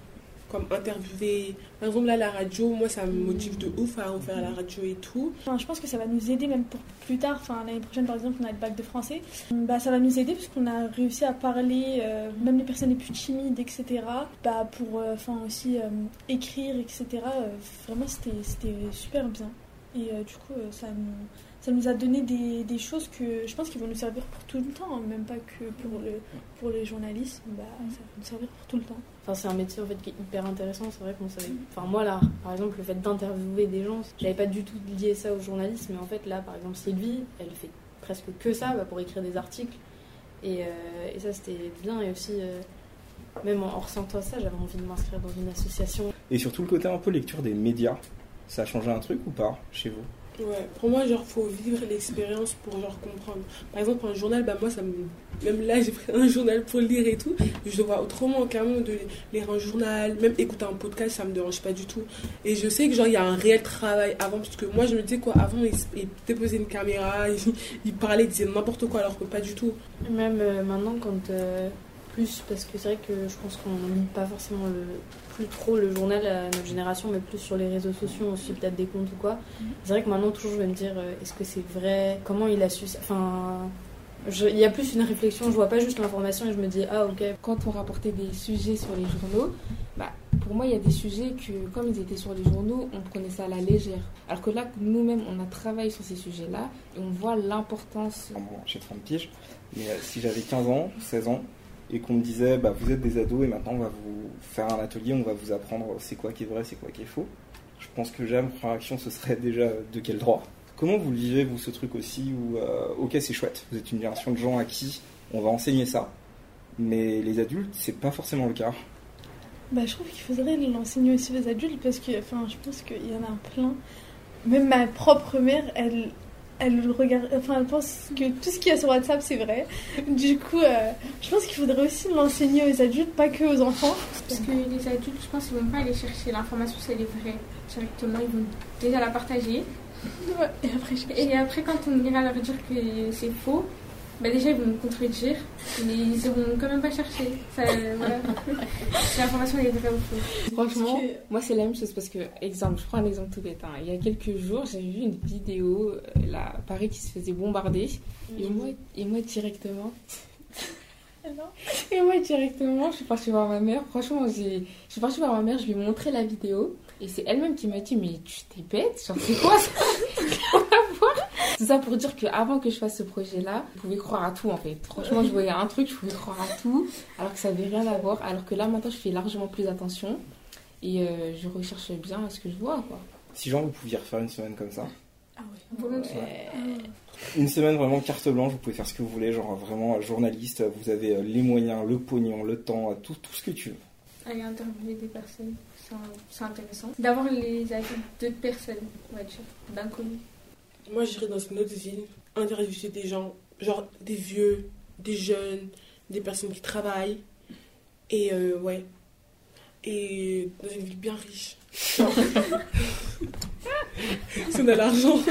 comme interviewer. Par exemple, là, la radio, moi, ça me motive de ouf à refaire la radio et tout. Je pense que ça va nous aider même pour plus tard. Enfin, l'année prochaine, par exemple, on a le bac de français. Bah, ça va nous aider parce qu'on a réussi à parler, euh, même les personnes les plus timides, etc. Bah, pour euh, aussi euh, écrire, etc. Vraiment, c'était super bien. Et du coup, ça nous, ça nous a donné des, des choses que je pense qu'ils vont nous servir pour tout le temps, hein, même pas que pour, le, pour les journalistes. Bah, ça va nous servir pour tout le temps. Enfin, c'est un métier en fait qui est hyper intéressant. C'est vrai qu'on savait. Enfin, moi là, par exemple, le fait d'interviewer des gens, j'avais pas du tout lié ça au journalisme, mais en fait là, par exemple, Sylvie, elle fait presque que ça bah, pour écrire des articles. Et, euh, et ça, c'était bien. Et aussi, euh, même en, en ressentant ça, j'avais envie de m'inscrire dans une association. Et surtout le côté un peu lecture des médias. Ça a changé un truc ou pas chez vous? Ouais, pour moi, genre, faut vivre l'expérience pour, genre, comprendre. Par exemple, un journal, bah, moi, ça me... Même là, j'ai pris un journal pour lire et tout. Je le vois autrement, carrément, de lire un journal. Même écouter un podcast, ça me dérange pas du tout. Et je sais que, genre, il y a un réel travail avant. Parce que moi, je me disais, quoi, avant, il, il déposait une caméra, <laughs> il, il parlait, il disait n'importe quoi, alors que pas du tout. Même euh, maintenant, quand. euh, plus, parce que c'est vrai que je pense qu'on lit pas forcément plus trop le journal à notre génération, mais plus sur les réseaux sociaux, on suit peut-être des comptes ou quoi. C'est vrai que maintenant, toujours, je vais me dire, euh, est-ce que c'est vrai? Comment il a su ça? Enfin. Il y a plus une réflexion, je vois pas juste l'information et je me dis, ah ok, quand on rapportait des sujets sur les journaux, bah, pour moi, il y a des sujets que, comme ils étaient sur les journaux, on prenait ça à la légère. Alors que là, nous-mêmes, on a travaillé sur ces sujets-là et on voit l'importance. Bon, J'ai 30 piges. Mais euh, si j'avais 15 ans, 16 ans, et qu'on me disait, bah, vous êtes des ados et maintenant on va vous faire un atelier, on va vous apprendre c'est quoi qui est vrai, c'est quoi qui est faux. Je pense que déjà, ma première action, ce serait déjà de quel droit. Comment vous le vivez, vous, ce truc aussi où, euh, ok, c'est chouette, vous êtes une génération de gens à qui on va enseigner ça, mais les adultes, c'est pas forcément le cas. Bah, je trouve qu'il faudrait l'enseigner aussi aux adultes parce que enfin, je pense qu'il y en a plein. Même ma propre mère, elle, elle regarde, enfin, elle pense que tout ce qu'il y a sur WhatsApp c'est vrai. Du coup, euh, je pense qu'il faudrait aussi l'enseigner aux adultes, pas que aux enfants. Parce que les adultes, je pense qu'ils vont pas aller chercher l'information si elle est vraie directement. Ils vont déjà la partager. Ouais, Et après, je... Et après, quand on ira leur dire que c'est faux, bah déjà ils vont nous contredire, mais ils iront quand même pas chercher. Ça, voilà. <laughs> l'information est vraie ou faux. Franchement, que- moi, c'est la même chose parce que, exemple, je prends un exemple tout bête. hein. Il y a quelques jours, j'ai vu une vidéo, euh, là, Paris qui se faisait bombarder. Et moi, et moi directement, <laughs> Et moi, directement, je suis partie voir ma mère. Franchement, j'ai- je suis partie voir ma mère, je lui ai montré la vidéo. Et c'est elle-même qui m'a dit Mais tu t'es bête Genre, c'est quoi ça Rien à voir. Tout ça pour dire qu'avant que je fasse ce projet-là, je pouvais croire à tout en fait. Franchement, je voyais un truc, je pouvais croire à tout, alors que ça n'avait rien à voir. Alors que là, maintenant, je fais largement plus attention. Et euh, je recherche bien ce que je vois, quoi. Si genre vous pouviez refaire une semaine comme ça, Ah ouais. Volontiers. une semaine vraiment carte blanche, vous pouvez faire ce que vous voulez, genre vraiment euh, journaliste, vous avez euh, les moyens, le pognon, le temps, tout, tout ce que tu veux. Aller interviewer des personnes, c'est intéressant. D'avoir les avis d'autres personnes, d'inconnus. Moi, j'irais dans une autre ville, interviewer des gens, genre des vieux, des jeunes, des personnes qui travaillent. Et euh, ouais. Et dans une ville bien riche. Si <laughs> on a l'argent. <laughs>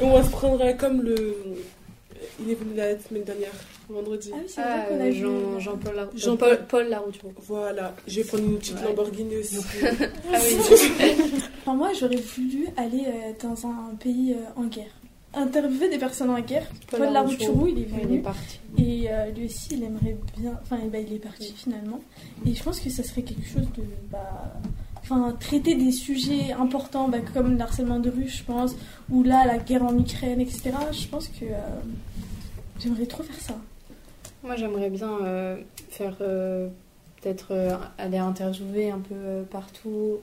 On va se prendre comme le. Il est venu la semaine dernière. Vendredi. Ah oui, c'est Ah, vrai qu'on a euh, vu. Jean- Jean-Paul Lar- Jean- Paul, Paul Larouture. Voilà, je vais prendre une petite Ouais. Lamborghini aussi. <laughs> Ah oui, <laughs> Enfin, moi, j'aurais voulu aller euh, dans un pays euh, en guerre. Interviewer des personnes en guerre. Paul, Larouturou, il est il est venu. parti. Et euh, lui aussi, il aimerait bien. Enfin, eh ben, il est parti finalement. Et je pense que ça serait quelque chose de. Bah, Enfin, traiter des sujets importants bah, comme le harcèlement de rue, je pense, ou là, la guerre en Ukraine, etc. Je pense que euh, j'aimerais trop faire ça. Moi, j'aimerais bien euh, faire euh, peut-être euh, aller interviewer un peu partout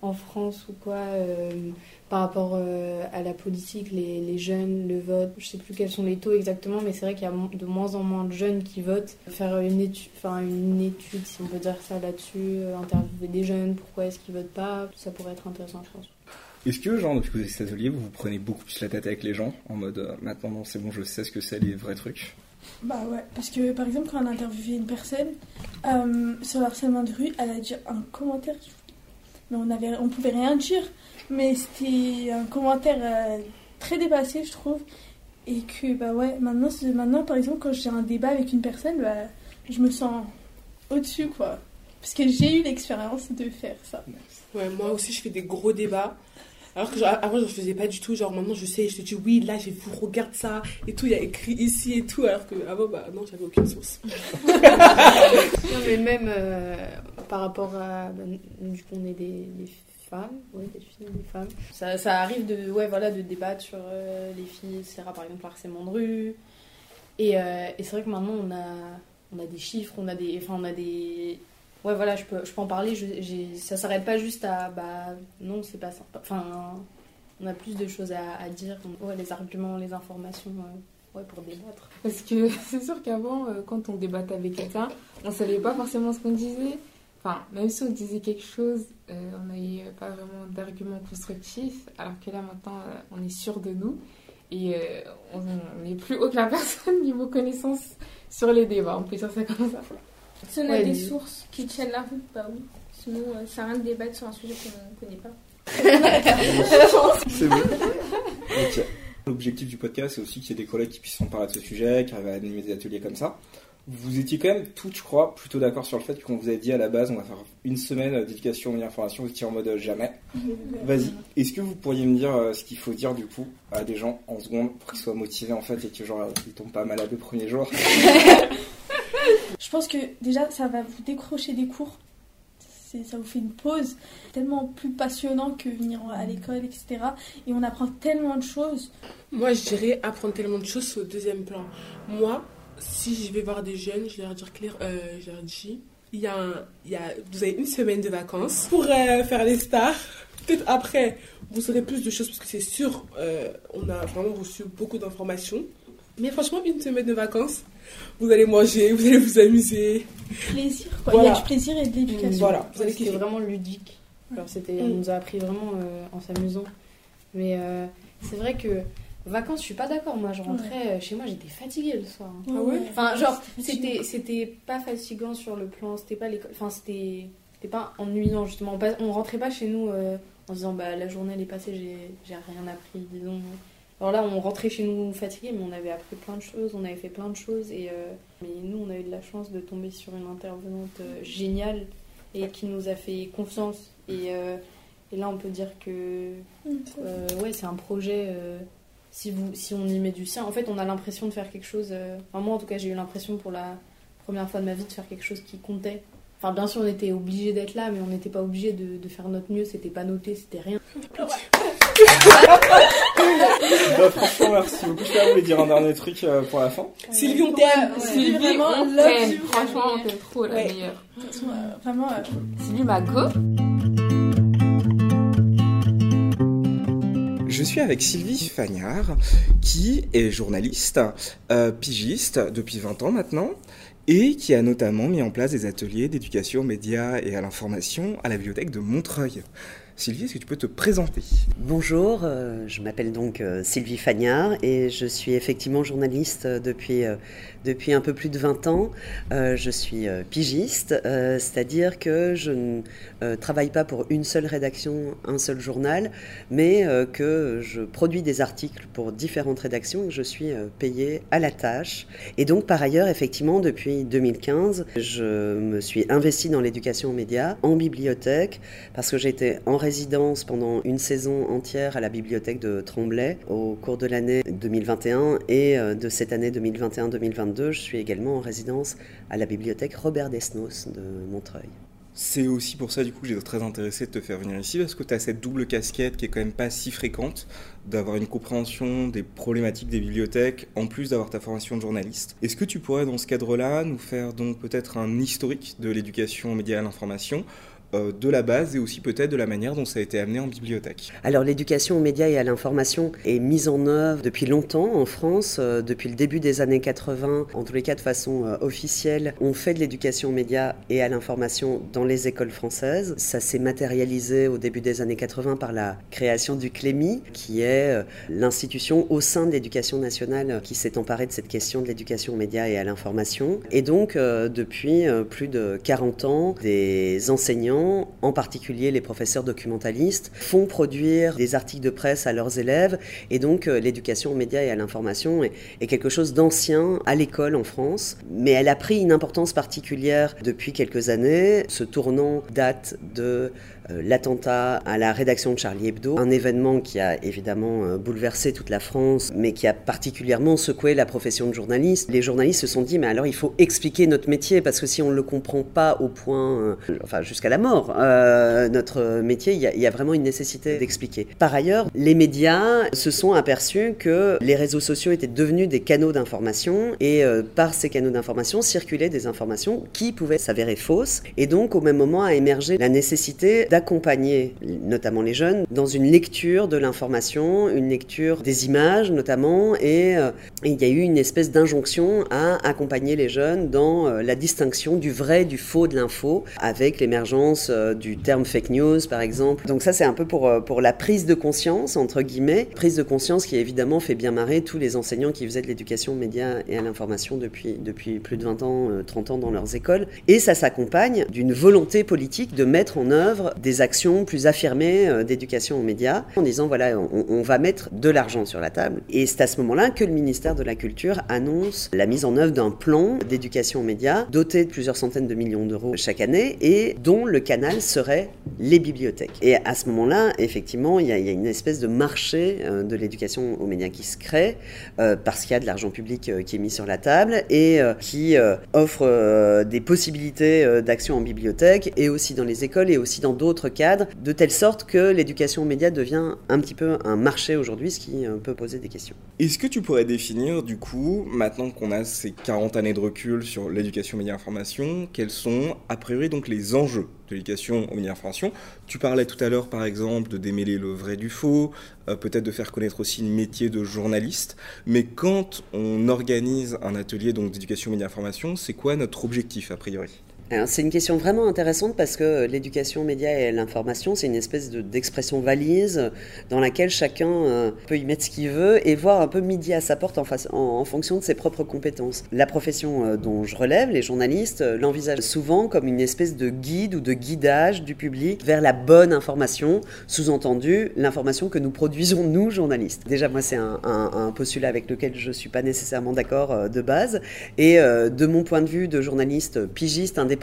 en France ou quoi par rapport à la politique, les, jeunes, le vote. Je sais plus quels sont les taux exactement, mais c'est vrai qu'il y a de moins en moins de jeunes qui votent. Faire une étude, enfin une étude, si on peut dire ça là-dessus, interviewer des jeunes, pourquoi est-ce qu'ils votent pas, ça pourrait être intéressant, je pense. Est-ce que, genre, depuis que vous cet atelier, vous vous prenez beaucoup plus la tête avec les gens En mode, maintenant, c'est bon, je sais ce que c'est, les vrais trucs? Bah ouais, parce que par exemple, quand on a interviewé une personne euh, sur le harcèlement de rue, elle a dit un commentaire, mais on, avait, on pouvait rien dire, mais c'était un commentaire euh, très dépassé, je trouve. Et que, bah ouais, maintenant, maintenant par exemple, quand j'ai un débat avec une personne, bah, je me sens au-dessus, quoi. Parce que j'ai eu l'expérience de faire ça. Ouais, moi aussi, je fais des gros débats. Alors que genre, avant, je ne faisais pas du tout. Genre, maintenant, je sais, je te dis, oui, là, j'ai vu, regarde ça, et tout, il y a écrit ici et tout. Alors que avant, bah non, j'avais aucune source. <laughs> Non, mais même euh, par rapport à. ben, du coup, on est des, des femmes, ouais, des filles, des femmes. Ça, ça arrive de, ouais, voilà, de débattre sur euh, les filles, etc. Par exemple, le harcèlement de rue. Et, euh, et c'est vrai que maintenant, on a, on a des chiffres, on a des. Enfin, on a des. Ouais, voilà, je peux, je peux en parler. Je, ça s'arrête pas juste à. Bah, non, c'est pas sympa. Enfin, on a plus de choses à, à dire. Ouais, les arguments, les informations. euh, ouais, pour débattre. Parce que <laughs> c'est sûr qu'avant, euh, quand on débattait avec quelqu'un, on savait pas forcément ce qu'on disait. Enfin, même si on disait quelque chose, euh, on n'avait pas vraiment d'arguments constructifs. Alors que là, maintenant, on est sûr de nous. Et on on n'est plus haut que la <laughs> personne niveau connaissance sur les débats. On peut dire ça comme ça. Si on a Ouais, des sources qui tiennent la route, bah oui. Sinon, euh, ça sert à rien de débattre sur un sujet qu'on ne connaît pas. C'est bon. <laughs> L'objectif du podcast, c'est aussi qu'il y ait des collègues qui puissent en parler de ce sujet, qui arrivent à animer des ateliers comme ça. Vous étiez quand même toutes, je crois, plutôt d'accord sur le fait qu'on vous a dit à la base, on va faire une semaine d'éducation et d'information, vous étiez en mode euh, jamais. <laughs> Vas-y. Est-ce que vous pourriez me dire euh, ce qu'il faut dire du coup à des gens en seconde pour qu'ils soient motivés en fait et que genre ils tombent pas malades le premier jour? <laughs> Je pense que déjà, ça va vous décrocher des cours. Ça vous fait une pause tellement plus passionnant que venir à l'école, etc. Et on apprend tellement de choses. Moi, je dirais apprendre tellement de choses au deuxième plan. Moi, si je vais voir des jeunes, je leur dis clair, euh, je leur dis, il y a, vous avez une semaine de vacances pour euh, faire les stars. Peut-être après, vous aurez plus de choses parce que c'est sûr, euh, on a vraiment reçu beaucoup d'informations. Mais franchement, une semaine de vacances, vous allez manger, vous allez vous amuser. Plaisir, quoi. Voilà. Il y a du plaisir et de l'éducation. Voilà, vous C'était vraiment ludique. Alors, c'était, Mm. on nous a appris vraiment euh, en s'amusant. Mais euh, c'est vrai que vacances, je suis pas d'accord. Moi, je rentrais euh, chez moi, j'étais fatiguée le soir. Ah ouais Enfin, genre, C'était c'était, c'était pas fatigant sur le plan, c'était pas l'école. Enfin, c'était, c'était pas ennuyant justement. On pas- On rentrait pas chez nous euh, en se disant, bah la journée elle est passée, j'ai, j'ai rien appris, disons. Alors là, on rentrait chez nous fatigués, mais on avait appris plein de choses, on avait fait plein de choses. Et euh, mais nous, on a eu de la chance de tomber sur une intervenante euh, géniale et qui nous a fait confiance. Et, euh, et là, on peut dire que euh, ouais, c'est un projet. si, vous, si on y met du sien, en fait, on a l'impression de faire quelque chose. euh, enfin, moi, en tout cas, j'ai eu l'impression pour la première fois de ma vie de faire quelque chose qui comptait. Enfin, bien sûr, on était obligé d'être là, mais on n'était pas obligé de, de faire notre mieux. C'était pas noté, c'était rien. <laughs> Bah, Franchement, merci beaucoup. Je voulez dire un dernier truc euh, pour la fin Sylvie, on t'aime. Sylvie, vraiment, on t'aime. Franchement, on t'aime trop, la Ouais. meilleure. De toute façon, euh, vraiment, euh, Sylvie, ma go. Je suis avec Sylvie Fagnard, qui est journaliste, euh, pigiste depuis 20 ans maintenant, et qui a notamment mis en place des ateliers d'éducation aux médias et à l'information à la bibliothèque de Montreuil. Sylvie, est-ce que tu peux te présenter? Bonjour, euh, je m'appelle donc euh, Sylvie Fagnard et je suis effectivement journaliste euh, depuis, depuis un peu plus de 20 ans. je suis pigiste, c'est-à-dire que je ne travaille pas pour une seule rédaction, un seul journal, mais que je produis des articles pour différentes rédactions et je suis payée à la tâche. Et donc par ailleurs, effectivement, depuis 2015, je me suis investie dans l'éducation aux médias, en bibliothèque, parce que j'étais en résidence pendant une saison entière à la bibliothèque de Tremblay au cours de l'année 2021 et euh, de cette année 2021-2022, je suis également en résidence à la bibliothèque Robert Desnos de Montreuil. C'est aussi pour ça du coup que j'ai très intéressé de te faire venir ici parce que tu as cette double casquette qui est quand même pas si fréquente d'avoir une compréhension des problématiques des bibliothèques en plus d'avoir ta formation de journaliste. Est-ce que tu pourrais dans ce cadre-là nous faire donc peut-être un historique de l'éducation aux médias et à l'information de la base et aussi peut-être de la manière dont ça a été amené en bibliothèque. Alors l'éducation aux médias et à l'information est mise en œuvre depuis longtemps en France, euh, depuis le début des années 80, en tous les cas de façon euh, officielle. On fait de l'éducation aux médias et à l'information dans les écoles françaises. Ça s'est matérialisé au début des années 80 par la création du CLEMI, qui est l'institution au sein de l'éducation nationale qui s'est emparée de cette question de l'éducation aux médias et à l'information. Et donc depuis plus de 40 ans, des enseignants en particulier les professeurs documentalistes, font produire des articles de presse à leurs élèves. Et donc euh, l'éducation aux médias et à l'information est, quelque chose d'ancien à l'école en France. Mais elle a pris une importance particulière depuis quelques années. Ce tournant date de l'attentat à la rédaction de Charlie Hebdo, un événement qui a évidemment euh, bouleversé toute la France, mais qui a particulièrement secoué la profession de journaliste. Les journalistes se sont dit, mais alors il faut expliquer notre métier, parce que si on ne le comprend pas au point, euh, enfin jusqu'à la mort, notre métier, il y, a, vraiment une nécessité d'expliquer. Par ailleurs, les médias se sont aperçus que les réseaux sociaux étaient devenus des canaux d'information, et par ces canaux d'information circulaient des informations qui pouvaient s'avérer fausses, et donc au même moment a émergé la nécessité d'accompagner notamment les jeunes dans une lecture de l'information, une lecture des images notamment, et, euh, il y a eu une espèce d'injonction à accompagner les jeunes dans euh, la distinction du vrai, du faux de l'info, avec l'émergence euh, du terme fake news par exemple. Donc ça c'est un peu pour, pour la prise de conscience, entre guillemets, prise de conscience qui évidemment fait bien marrer tous les enseignants qui faisaient de l'éducation aux médias et à l'information depuis, depuis plus de 20 ans, 30 ans dans leurs écoles. Et ça s'accompagne d'une volonté politique de mettre en œuvre des actions plus affirmées euh, d'éducation aux médias, en disant voilà, on, va mettre de l'argent sur la table. Et c'est à ce moment-là que le ministère de la Culture annonce la mise en œuvre d'un plan d'éducation aux médias doté de plusieurs centaines de millions d'euros chaque année et dont le canal serait les bibliothèques. Et à ce moment-là, effectivement, il y, a, une espèce de marché euh, de l'éducation aux médias qui se crée euh, parce qu'il y a de l'argent public qui est mis sur la table et qui offre des possibilités d'action en bibliothèque et aussi dans les écoles et aussi dans d'autres cadre, de telle sorte que l'éducation aux médias devient un petit peu un marché aujourd'hui, ce qui euh, peut poser des questions. Est-ce que tu pourrais définir, du coup, maintenant qu'on a ces 40 années de recul sur l'éducation médias information, quels sont, a priori, donc les enjeux de l'éducation aux médias information? Tu parlais tout à l'heure, par exemple, de démêler le vrai du faux, euh, peut-être de faire connaître aussi le métier de journaliste, mais quand on organise un atelier d'éducation aux médias information, c'est quoi notre objectif, a priori? C'est une question vraiment intéressante parce que l'éducation aux médias et l'information, c'est une espèce d'expression valise dans laquelle chacun euh, peut y mettre ce qu'il veut et voir un peu midi à sa porte en, fonction de ses propres compétences. La profession euh, dont je relève, les journalistes, euh, l'envisagent souvent comme une espèce de guide ou de guidage du public vers la bonne information, sous-entendu l'information que nous produisons nous, journalistes. Déjà, moi, c'est un, un, postulat avec lequel je ne suis pas nécessairement d'accord de base. Et de mon point de vue de journaliste pigiste, indépendant,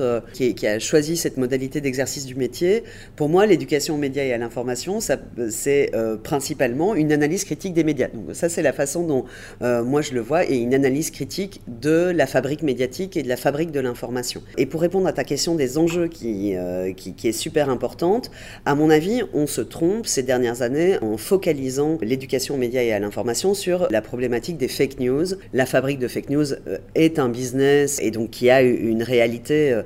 euh, qui, a choisi cette modalité d'exercice du métier. Pour moi, l'éducation aux médias et à l'information, c'est euh, principalement une analyse critique des médias. Donc ça, c'est la façon dont euh, moi je le vois, et une analyse critique de la fabrique médiatique et de la fabrique de l'information. Et pour répondre à ta question des enjeux qui, est super importante, à mon avis, on se trompe ces dernières années en focalisant l'éducation aux médias et à l'information sur la problématique des fake news. La fabrique de fake news est un business et donc qui a une réalité réalité,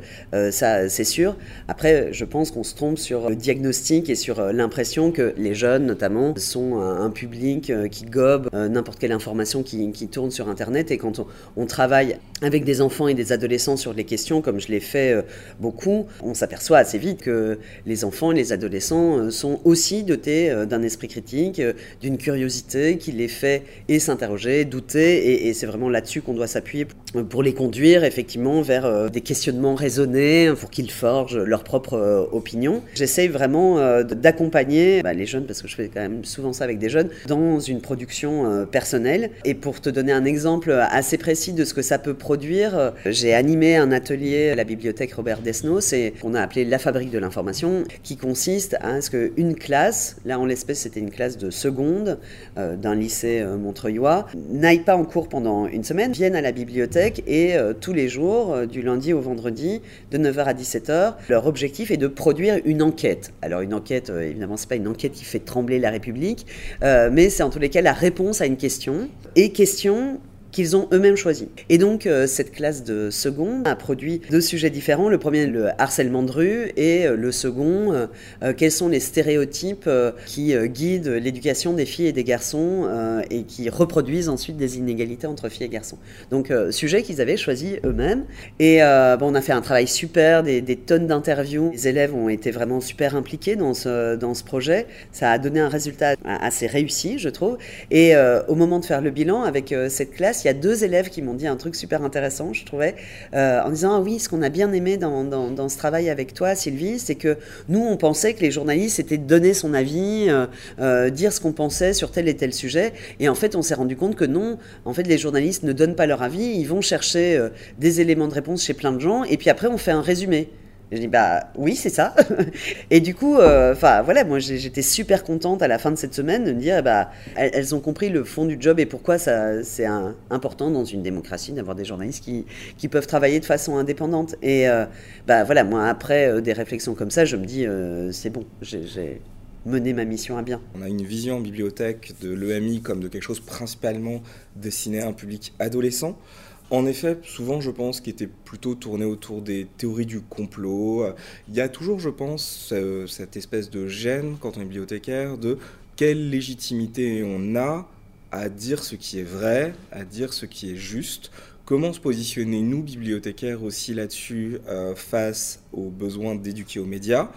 ça c'est sûr. Après, je pense qu'on se trompe sur le diagnostic et sur l'impression que les jeunes, notamment, sont un, public qui gobe n'importe quelle information qui, tourne sur Internet. Et quand on, travaille avec des enfants et des adolescents sur les questions, comme je l'ai fait beaucoup, on s'aperçoit assez vite que les enfants et les adolescents sont aussi dotés d'un esprit critique, d'une curiosité qui les fait et s'interroger, douter, et, c'est vraiment là-dessus qu'on doit s'appuyer pour les conduire effectivement vers euh, des questionnements raisonnés, pour qu'ils forgent leur propre euh, opinion. J'essaye vraiment euh, d'accompagner bah, les jeunes, parce que je fais quand même souvent ça avec des jeunes, dans une production personnelle. Et pour te donner un exemple assez précis de ce que ça peut produire, j'ai animé un atelier à la bibliothèque Robert Desnos, c'est qu'on a appelé la fabrique de l'information, qui consiste à ce qu'une classe, là en l'espèce c'était une classe de seconde d'un lycée montreuillois, n'aille pas en cours pendant une semaine, vienne à la bibliothèque et euh, tous les jours, euh, du lundi au vendredi, de 9h à 17h, leur objectif est de produire une enquête. Alors une enquête, euh, évidemment, c'est pas une enquête qui fait trembler la République, mais c'est en tous les cas la réponse à une question. Et question qu'ils ont eux-mêmes choisi. Et donc, euh, cette classe de second a produit deux sujets différents. Le premier, le harcèlement de rue, et euh, le second, euh, quels sont les stéréotypes qui guident l'éducation des filles et des garçons et qui reproduisent ensuite des inégalités entre filles et garçons. Donc, sujet qu'ils avaient choisi eux-mêmes. Et bon, on a fait un travail super, des, tonnes d'interviews. Les élèves ont été vraiment super impliqués dans ce, dans ce projet. Ça a donné un résultat assez réussi, je trouve. Et au moment de faire le bilan avec cette classe, il y a deux élèves qui m'ont dit un truc super intéressant, je trouvais, euh, en disant ah oui, ce qu'on a bien aimé dans, ce travail avec toi, Sylvie, c'est que nous, on pensait que les journalistes c'était donner son avis, euh, euh, dire ce qu'on pensait sur tel et tel sujet, et en fait, on s'est rendu compte que non, en fait, les journalistes ne donnent pas leur avis, ils vont chercher des éléments de réponse chez plein de gens, et puis après, on fait un résumé. Je dis bah oui c'est ça. <laughs> et du coup, euh, enfin voilà, moi j'étais super contente à la fin de cette semaine de me dire bah elles, ont compris le fond du job et pourquoi ça c'est important dans une démocratie d'avoir des journalistes qui, qui peuvent travailler de façon indépendante. Et euh, bah voilà, moi après euh, des réflexions comme ça, je me dis c'est bon, j'ai mené ma mission à bien. On a une vision en bibliothèque de l'EMI comme de quelque chose principalement destiné à un public adolescent. En effet, souvent je pense qu'il était plutôt tourné autour des théories du complot. Il y a toujours, je pense, cette espèce de gêne quand on est bibliothécaire de quelle légitimité on a à dire ce qui est vrai, à dire ce qui est juste. Comment se positionner, nous, bibliothécaires, aussi là-dessus, euh, face aux besoins d'éduquer aux médias?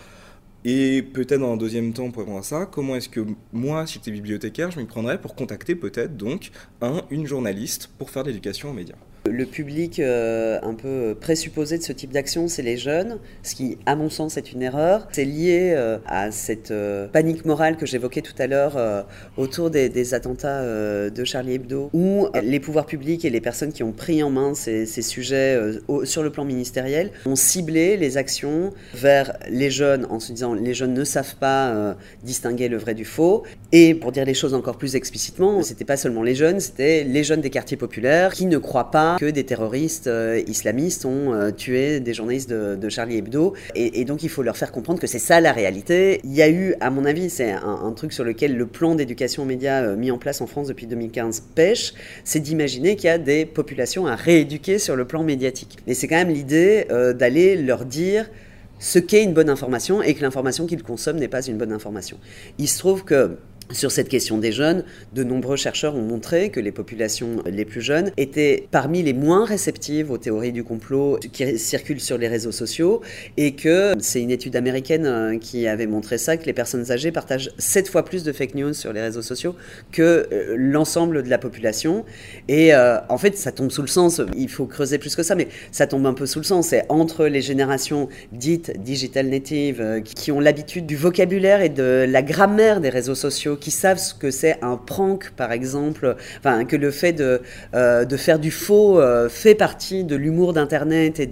Et peut-être dans un deuxième temps, pour répondre à ça, comment est-ce que moi, si j'étais bibliothécaire, je m'y prendrais pour contacter peut-être donc un, une journaliste pour faire de l'éducation aux médias? Le public euh, un peu présupposé de ce type d'action, c'est les jeunes, ce qui, à mon sens, est une erreur. C'est lié euh, à cette euh, panique morale que j'évoquais tout à l'heure autour des, attentats de Charlie Hebdo, où les pouvoirs publics et les personnes qui ont pris en main ces, sujets sur le plan ministériel ont ciblé les actions vers les jeunes en se disant les jeunes ne savent pas distinguer le vrai du faux. Et pour dire les choses encore plus explicitement, c'était pas seulement les jeunes, c'était les jeunes des quartiers populaires qui ne croient pas que des terroristes euh, islamistes ont euh, tué des journalistes de, Charlie Hebdo. Et, donc il faut leur faire comprendre que c'est ça la réalité. Il y a eu, à mon avis, c'est un, truc sur lequel le plan d'éducation aux médias euh, mis en place en France depuis 2015 pêche, c'est d'imaginer qu'il y a des populations à rééduquer sur le plan médiatique. Et c'est quand même l'idée d'aller leur dire ce qu'est une bonne information et que l'information qu'ils consomment n'est pas une bonne information. Il se trouve que sur cette question des jeunes, de nombreux chercheurs ont montré que les populations les plus jeunes étaient parmi les moins réceptives aux théories du complot qui circulent sur les réseaux sociaux et que c'est une étude américaine euh, qui avait montré ça, que les personnes âgées partagent sept fois plus de fake news sur les réseaux sociaux que euh, l'ensemble de la population. Et euh, en fait, ça tombe sous le sens, il faut creuser plus que ça, mais ça tombe un peu sous le sens. C'est entre les générations dites digital native qui ont l'habitude du vocabulaire et de la grammaire des réseaux sociaux qui savent ce que c'est un prank, par exemple, enfin, que le fait de, euh, faire du faux euh, fait partie de l'humour d'Internet et,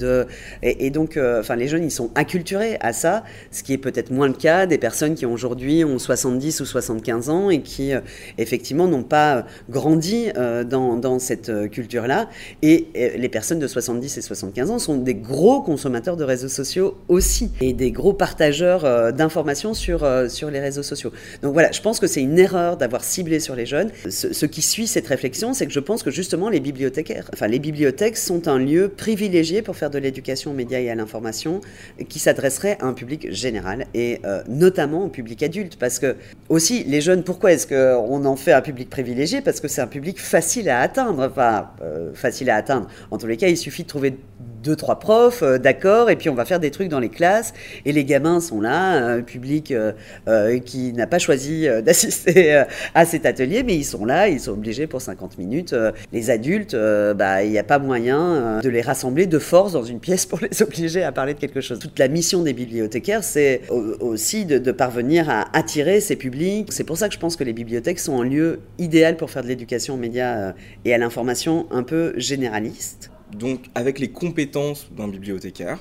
et, donc, euh, enfin, les jeunes, ils sont acculturés à ça, ce qui est peut-être moins le cas des personnes qui aujourd'hui ont 70 ou 75 ans et qui, effectivement, n'ont pas grandi dans, dans, cette culture-là. Et, les personnes de 70 et 75 ans sont des gros consommateurs de réseaux sociaux aussi et des gros partageurs d'informations sur, sur les réseaux sociaux. Donc voilà, je pense que c'est une erreur d'avoir ciblé sur les jeunes. Ce, qui suit cette réflexion, c'est que je pense que justement les bibliothécaires, enfin les bibliothèques sont un lieu privilégié pour faire de l'éducation aux médias et à l'information qui s'adresserait à un public général et euh, notamment au public adulte. Parce que aussi, les jeunes, pourquoi est-ce qu'on en fait un public privilégié? Parce que c'est un public facile à atteindre. Enfin, euh, facile à atteindre. En tous les cas, il suffit de trouver deux, trois profs, euh, d'accord, et puis on va faire des trucs dans les classes, et les gamins sont là, un public euh, euh, qui n'a pas choisi <laughs> d'assister à cet atelier, mais ils sont là, ils sont obligés pour 50 minutes. les adultes, bah, il n'y a pas moyen de les rassembler de force dans une pièce <laughs> pour les obliger à parler de quelque chose. Toute la mission des bibliothécaires, c'est aussi de, parvenir à attirer ces publics. C'est pour ça que je pense que les bibliothèques sont un lieu idéal pour faire de l'éducation aux médias et à l'information un peu généraliste donc avec les compétences d'un bibliothécaire,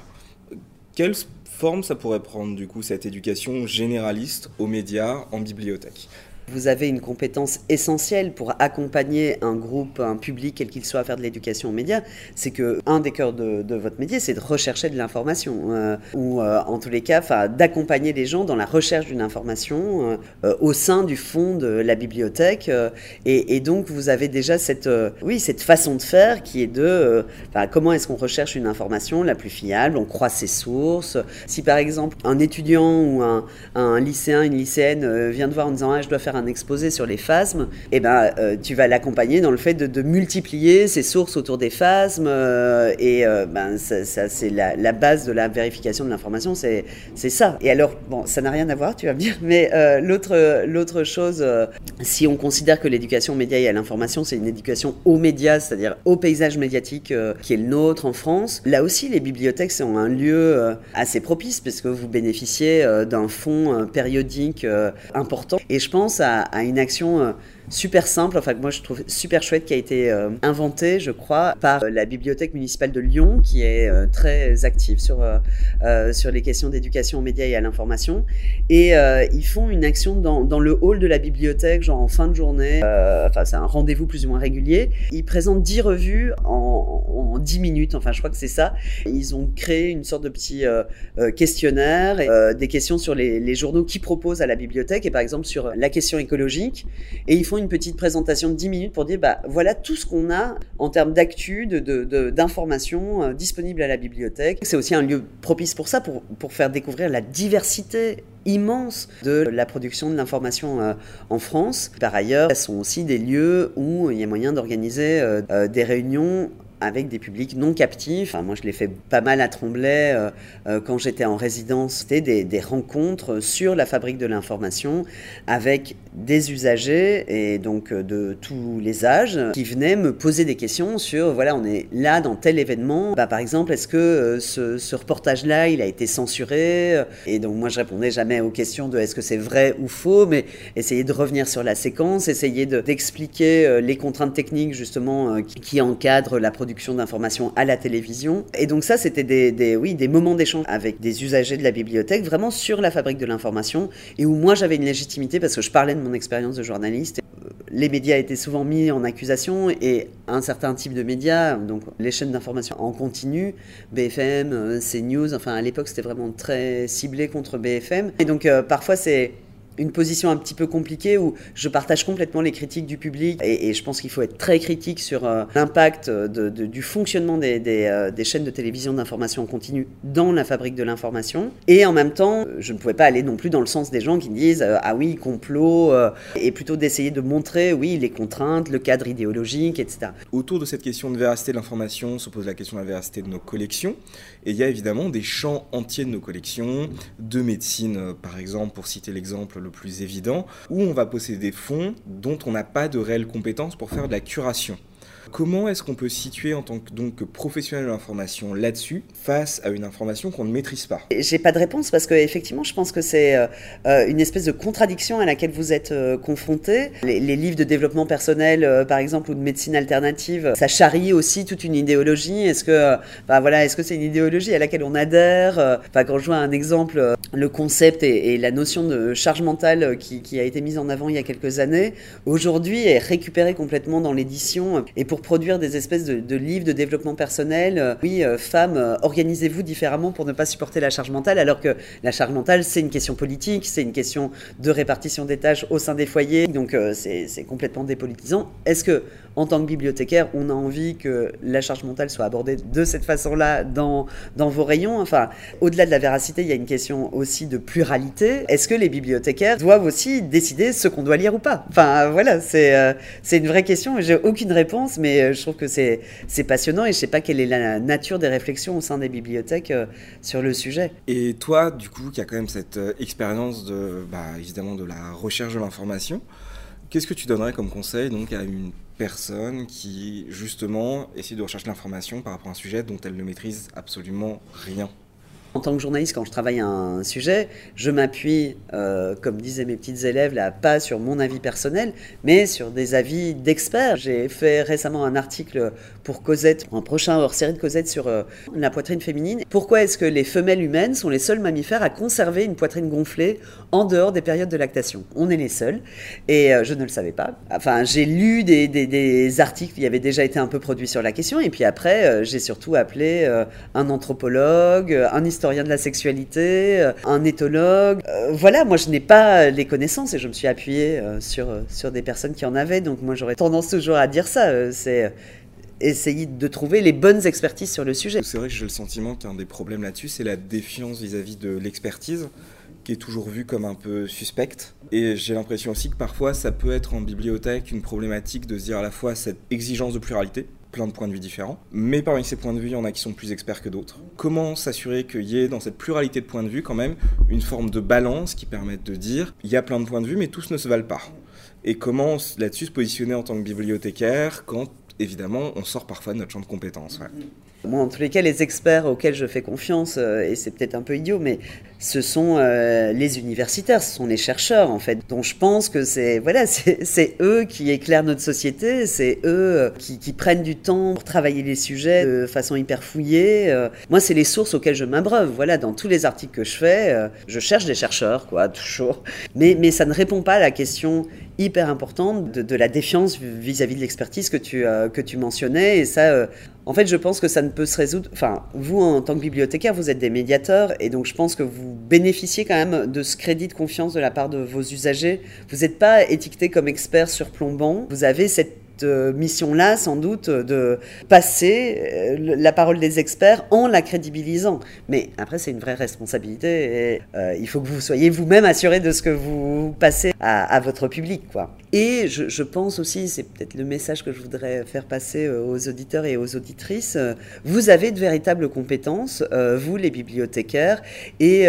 quelle forme ça pourrait prendre du coup cette éducation généraliste aux médias en bibliothèque? Vous avez une compétence essentielle pour accompagner un groupe, un public, quel qu'il soit, à faire de l'éducation aux médias. C'est que un des cœurs de, votre métier, c'est de rechercher de l'information, euh, ou euh, en tous les cas, d'accompagner les gens dans la recherche d'une information euh, au sein du fond de la bibliothèque. Et, donc, vous avez déjà cette, oui, cette façon de faire qui est de comment est-ce qu'on recherche une information la plus fiable, on croit ses sources. Si par exemple un étudiant ou un, un lycéen, une lycéenne vient de voir en disant ah, je dois faire un exposé sur les phasmes, eh ben, euh, tu vas l'accompagner dans le fait de, multiplier ses sources autour des phasmes. Euh, et euh, ben, ça, c'est la, base de la vérification de l'information, c'est, c'est ça. Et alors, bon, ça n'a rien à voir, tu vas me dire, mais l'autre, l'autre chose, si on considère que l'éducation aux médias et à l'information, c'est une éducation aux médias, c'est-à-dire au paysage médiatique qui est le nôtre en France, là aussi, les bibliothèques sont un lieu assez propice, puisque vous bénéficiez d'un fonds périodique important. Et je pense à à, une action euh, super simple, enfin que moi je trouve super chouette, qui a été euh, inventé, je crois, par euh, la Bibliothèque municipale de Lyon, qui est euh, très active sur, sur les questions d'éducation aux médias et à l'information. Et ils font une action dans, dans, le hall de la bibliothèque, genre en fin de journée, enfin c'est un rendez-vous plus ou moins régulier. Ils présentent 10 revues en, en 10 minutes, enfin je crois que c'est ça. Ils ont créé une sorte de petit questionnaire, et, des questions sur les, les journaux qui proposent à la bibliothèque, et par exemple sur la question écologique. Et ils font une petite présentation de 10 minutes pour dire bah voilà tout ce qu'on a en termes d'actu, d'informations de, euh, disponibles à la bibliothèque. C'est aussi un lieu propice pour ça, pour, pour faire découvrir la diversité immense de la production de l'information euh, en France. Par ailleurs, ce sont aussi des lieux où il y a moyen d'organiser euh, des réunions avec des publics non captifs. moi, je l'ai fait pas mal à Tremblay euh, euh, quand j'étais en résidence. C'était des, rencontres sur la fabrique de l'information avec des usagers et donc euh, de tous les âges qui venaient me poser des questions sur voilà, on est là dans tel événement. Bah, par exemple, est-ce que ce, reportage-là, il a été censuré? Et donc, moi, je répondais jamais aux questions de est-ce que c'est vrai ou faux, mais essayer de revenir sur la séquence, essayer d'expliquer les contraintes techniques justement qui encadrent la production d'informations à la télévision. Et donc ça, c'était des, oui, des moments d'échange avec des usagers de la bibliothèque, vraiment sur la fabrique de l'information, et où moi j'avais une légitimité parce que je parlais de mon expérience de journaliste. Les médias étaient souvent mis en accusation et un certain type de médias, donc les chaînes d'information en continu, BFM, euh, CNews, enfin à l'époque c'était vraiment très ciblé contre BFM. Et donc euh, parfois c'est une position un petit peu compliquée où je partage complètement les critiques du public et, je pense qu'il faut être très critique sur euh, l'impact de, du fonctionnement des, euh, des, chaînes de télévision d'information en continu dans la fabrique de l'information. Et en même temps, je ne pouvais pas aller non plus dans le sens des gens qui disent euh, ah oui, complot, et plutôt d'essayer de montrer oui les contraintes, le cadre idéologique, etc. Autour de cette question de véracité de l'information se pose la question de la véracité de nos collections. Et il y a évidemment des champs entiers de nos collections, de médecine par exemple, pour citer l'exemple plus évident, où on va posséder des fonds dont on n'a pas de réelles compétences pour faire de la curation. Comment est-ce qu'on peut situer en tant que, donc, professionnel de l'information là-dessus face à une information qu'on ne maîtrise pas? J'ai pas de réponse parce que effectivement, je pense que c'est euh, euh, une espèce de contradiction à laquelle vous êtes euh, confronté. Les, livres de développement personnel, par exemple, ou de médecine alternative, ça charrie aussi toute une idéologie. Est-ce que, bah, voilà, est-ce que c'est une idéologie à laquelle on adhère? Enfin, quand je vois un exemple le concept et, la notion de charge mentale qui, a été mise en avant il y a quelques années, aujourd'hui est récupérée complètement dans l'édition. Et pour produire des espèces de, livres de développement personnel, euh, oui, euh, femmes, euh, organisez-vous différemment pour ne pas supporter la charge mentale, alors que la charge mentale, c'est une question politique, c'est une question de répartition des tâches au sein des foyers, donc c'est complètement dépolitisant. Est-ce que en tant que bibliothécaire, on a envie que la charge mentale soit abordée de cette façon-là dans, vos rayons? Enfin, au-delà de la véracité, il y a une question aussi de pluralité. Est-ce que les bibliothécaires doivent aussi décider ce qu'on doit lire ou pas? Enfin, voilà, c'est euh, c'est une vraie question. J'ai aucune réponse, mais euh, je trouve que c'est passionnant et je sais pas quelle est la nature des réflexions au sein des bibliothèques euh, sur le sujet. Et toi, du coup, qui a quand même cette expérience de, bah, évidemment, de la recherche de l'information, qu'est-ce que tu donnerais comme conseil donc à une personne qui, justement, essaie de rechercher l'information par rapport à un sujet dont elle ne maîtrise absolument rien? En tant que journaliste, quand je travaille un sujet, je m'appuie, euh, comme disaient mes petites élèves, là, pas sur mon avis personnel, mais sur des avis d'experts. J'ai fait récemment un article pour Cosette, un prochain hors-série de Cosette sur euh, la poitrine féminine. Pourquoi est-ce que les femelles humaines sont les seuls mammifères à conserver une poitrine gonflée en dehors des périodes de lactation? On est les seuls, et euh, je ne le savais pas. Enfin, j'ai lu des, des, articles qui avaient déjà été un peu produits sur la question, et puis après, j'ai surtout appelé un anthropologue, un historien historien de la sexualité, euh, un éthologue. Euh, voilà, moi je n'ai pas les connaissances et je me suis appuyée euh, sur, sur des personnes qui en avaient. Donc moi j'aurais tendance toujours à dire ça. c'est essayer de trouver les bonnes expertises sur le sujet. C'est vrai que j'ai le sentiment qu'un des problèmes là-dessus, c'est la défiance vis-à-vis de l'expertise, qui est toujours vue comme un peu suspecte. Et j'ai l'impression aussi que parfois, ça peut être en bibliothèque une problématique de se dire à la fois cette exigence de pluralité, plein de points de vue différents. Mais parmi ces points de vue, il y en a qui sont plus experts que d'autres. Comment s'assurer qu'il y ait dans cette pluralité de points de vue quand même une forme de balance qui permette de dire il y a plein de points de vue mais tous ne se valent pas? Et comment là-dessus se positionner en tant que bibliothécaire quand évidemment on sort parfois de notre champ de compétences. Moi, en tous les cas, les experts auxquels je fais confiance, euh, et c'est peut-être un peu idiot, mais ce sont euh, les universitaires, ce sont les chercheurs, en fait, dont je pense que c'est voilà, <laughs> c'est eux qui éclairent notre société, c'est eux euh, qui, prennent du temps pour travailler les sujets de façon hyper fouillée. moi, c'est les sources auxquelles je m'abreuve. Voilà, dans tous les articles que je fais, je cherche des chercheurs, quoi, <laughs> toujours. Mais, mais ça ne répond pas à la question hyper importante de, la défiance vis-à-vis de l'expertise que tu, que tu mentionnais. Et ça, en fait, je pense que ça ne peut se résoudre. Enfin, vous, en tant que bibliothécaire, vous êtes des médiateurs, et donc je pense que vous bénéficiez quand même de ce crédit de confiance de la part de vos usagers. Vous n'êtes pas étiqueté comme expert surplombant. Vous avez cette euh, mission-là, sans doute, de passer euh, la parole des experts en la crédibilisant. Mais après, c'est une vraie responsabilité et euh, il faut que vous soyez vous-même assuré de ce que vous passez à, votre public. Quoi. Et je, pense aussi, c'est peut-être le message que je voudrais faire passer aux auditeurs et aux auditrices, vous avez de véritables compétences, vous les bibliothécaires, et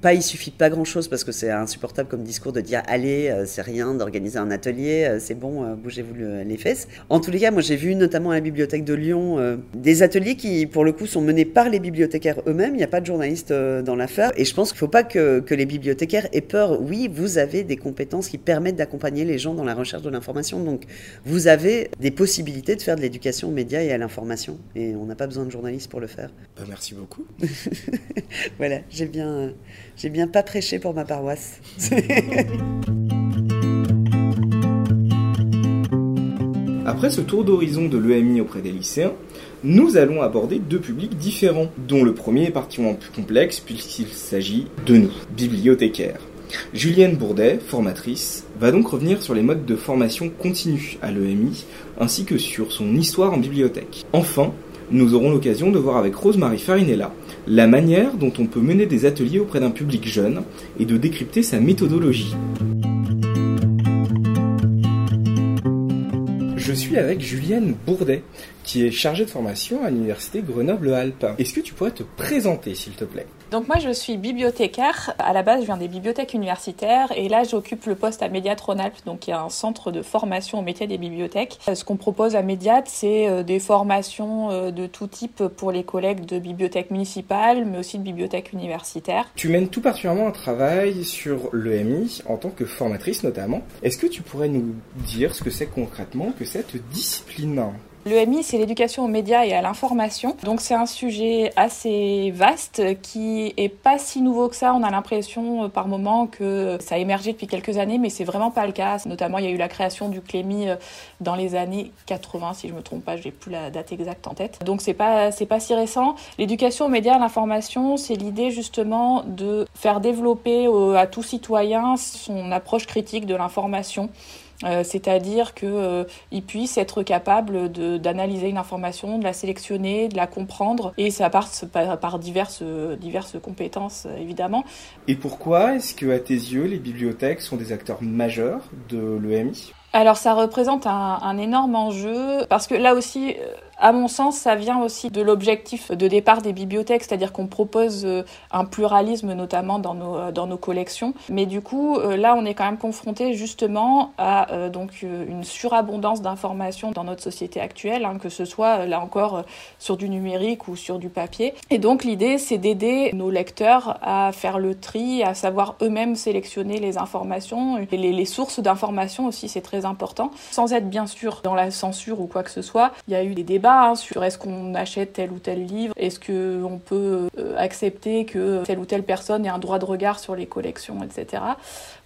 pas il suffit pas grand chose parce que c'est insupportable comme discours de dire allez euh, c'est rien d'organiser un atelier euh, c'est bon euh, bougez-vous les fesses. En tous les cas moi j'ai vu notamment à la bibliothèque de Lyon des ateliers qui pour le coup sont menés par les bibliothécaires eux-mêmes. Il n'y a pas de journalistes dans l'affaire. Et je pense qu'il faut pas que, que, les bibliothécaires aient peur. Oui vous avez des compétences qui permettent d'accompagner les gens dans la recherche de l'information. Donc vous avez des possibilités de faire de l'éducation aux médias et à l'information. Et on n'a pas besoin de journalistes pour le faire. Bah, merci beaucoup. <laughs> Voilà j'ai bien j'ai bien pas prêché pour ma paroisse. <laughs> Après ce tour d'horizon de l'EMI auprès des lycéens, nous allons aborder deux publics différents, dont le premier est particulièrement plus complexe puisqu'il s'agit de nous, bibliothécaires. Julienne Bourdet, formatrice, va donc revenir sur les modes de formation continue à l'EMI, ainsi que sur son histoire en bibliothèque. Enfin, nous aurons l'occasion de voir avec Rosemary Farinella la manière dont on peut mener des ateliers auprès d'un public jeune et de décrypter sa méthodologie. Je suis avec Julienne Bourdet, qui est chargée de formation à l'université Grenoble-Alpes. Est-ce que tu pourrais te présenter, s'il te plaît? Donc moi je suis bibliothécaire. À la base je viens des bibliothèques universitaires et là j'occupe le poste à Médiat Rhône-Alpes, donc qui est un centre de formation au métier des bibliothèques. Euh, ce qu'on propose à Médiat, c'est euh, des formations euh, de tout type pour les collègues de bibliothèques municipales, mais aussi de bibliothèques universitaires. Tu mènes tout particulièrement un travail sur l'EMI en tant que formatrice notamment. Est-ce que tu pourrais nous dire ce que c'est concrètement que cette discipline? L'EMI, c'est l'éducation aux médias et à l'information. Donc c'est un sujet assez vaste qui est pas si nouveau que ça. On a l'impression euh, par moment que ça a émergé depuis quelques années, mais c'est vraiment pas le cas. Notamment, il y a eu la création du CLEMI euh, dans les années 80, si je me trompe pas, j'ai plus la date exacte en tête. Donc c'est pas c'est pas si récent. L'éducation aux médias, à l'information, c'est l'idée justement de faire développer à tout citoyen son approche critique de l'information. Euh, c'est-à-dire qu'il euh, puisse être capable d'analyser une information, de la sélectionner, de la comprendre, et ça passe par, diverses, diverses compétences, évidemment. Et pourquoi est-ce que, à tes yeux, les bibliothèques sont des acteurs majeurs de l'EMI alors ça représente un, un, énorme enjeu parce que là aussi, euh, à mon sens, ça vient aussi de l'objectif de départ des bibliothèques, c'est-à-dire qu'on propose euh, un pluralisme notamment dans nos, euh, dans nos collections. Mais du coup, euh, là, on est quand même confronté justement à donc une surabondance d'informations dans notre société actuelle, hein, que ce soit là encore sur du numérique ou sur du papier. Et donc l'idée, c'est d'aider nos lecteurs à faire le tri, à savoir eux-mêmes sélectionner les informations les, les sources d'informations aussi, c'est très important, sans être bien sûr dans la censure ou quoi que ce soit. Il y a eu des débats Hein, sur est-ce qu'on achète tel ou tel livre, est-ce qu'on peut euh, accepter que telle ou telle personne ait un droit de regard sur les collections, etc.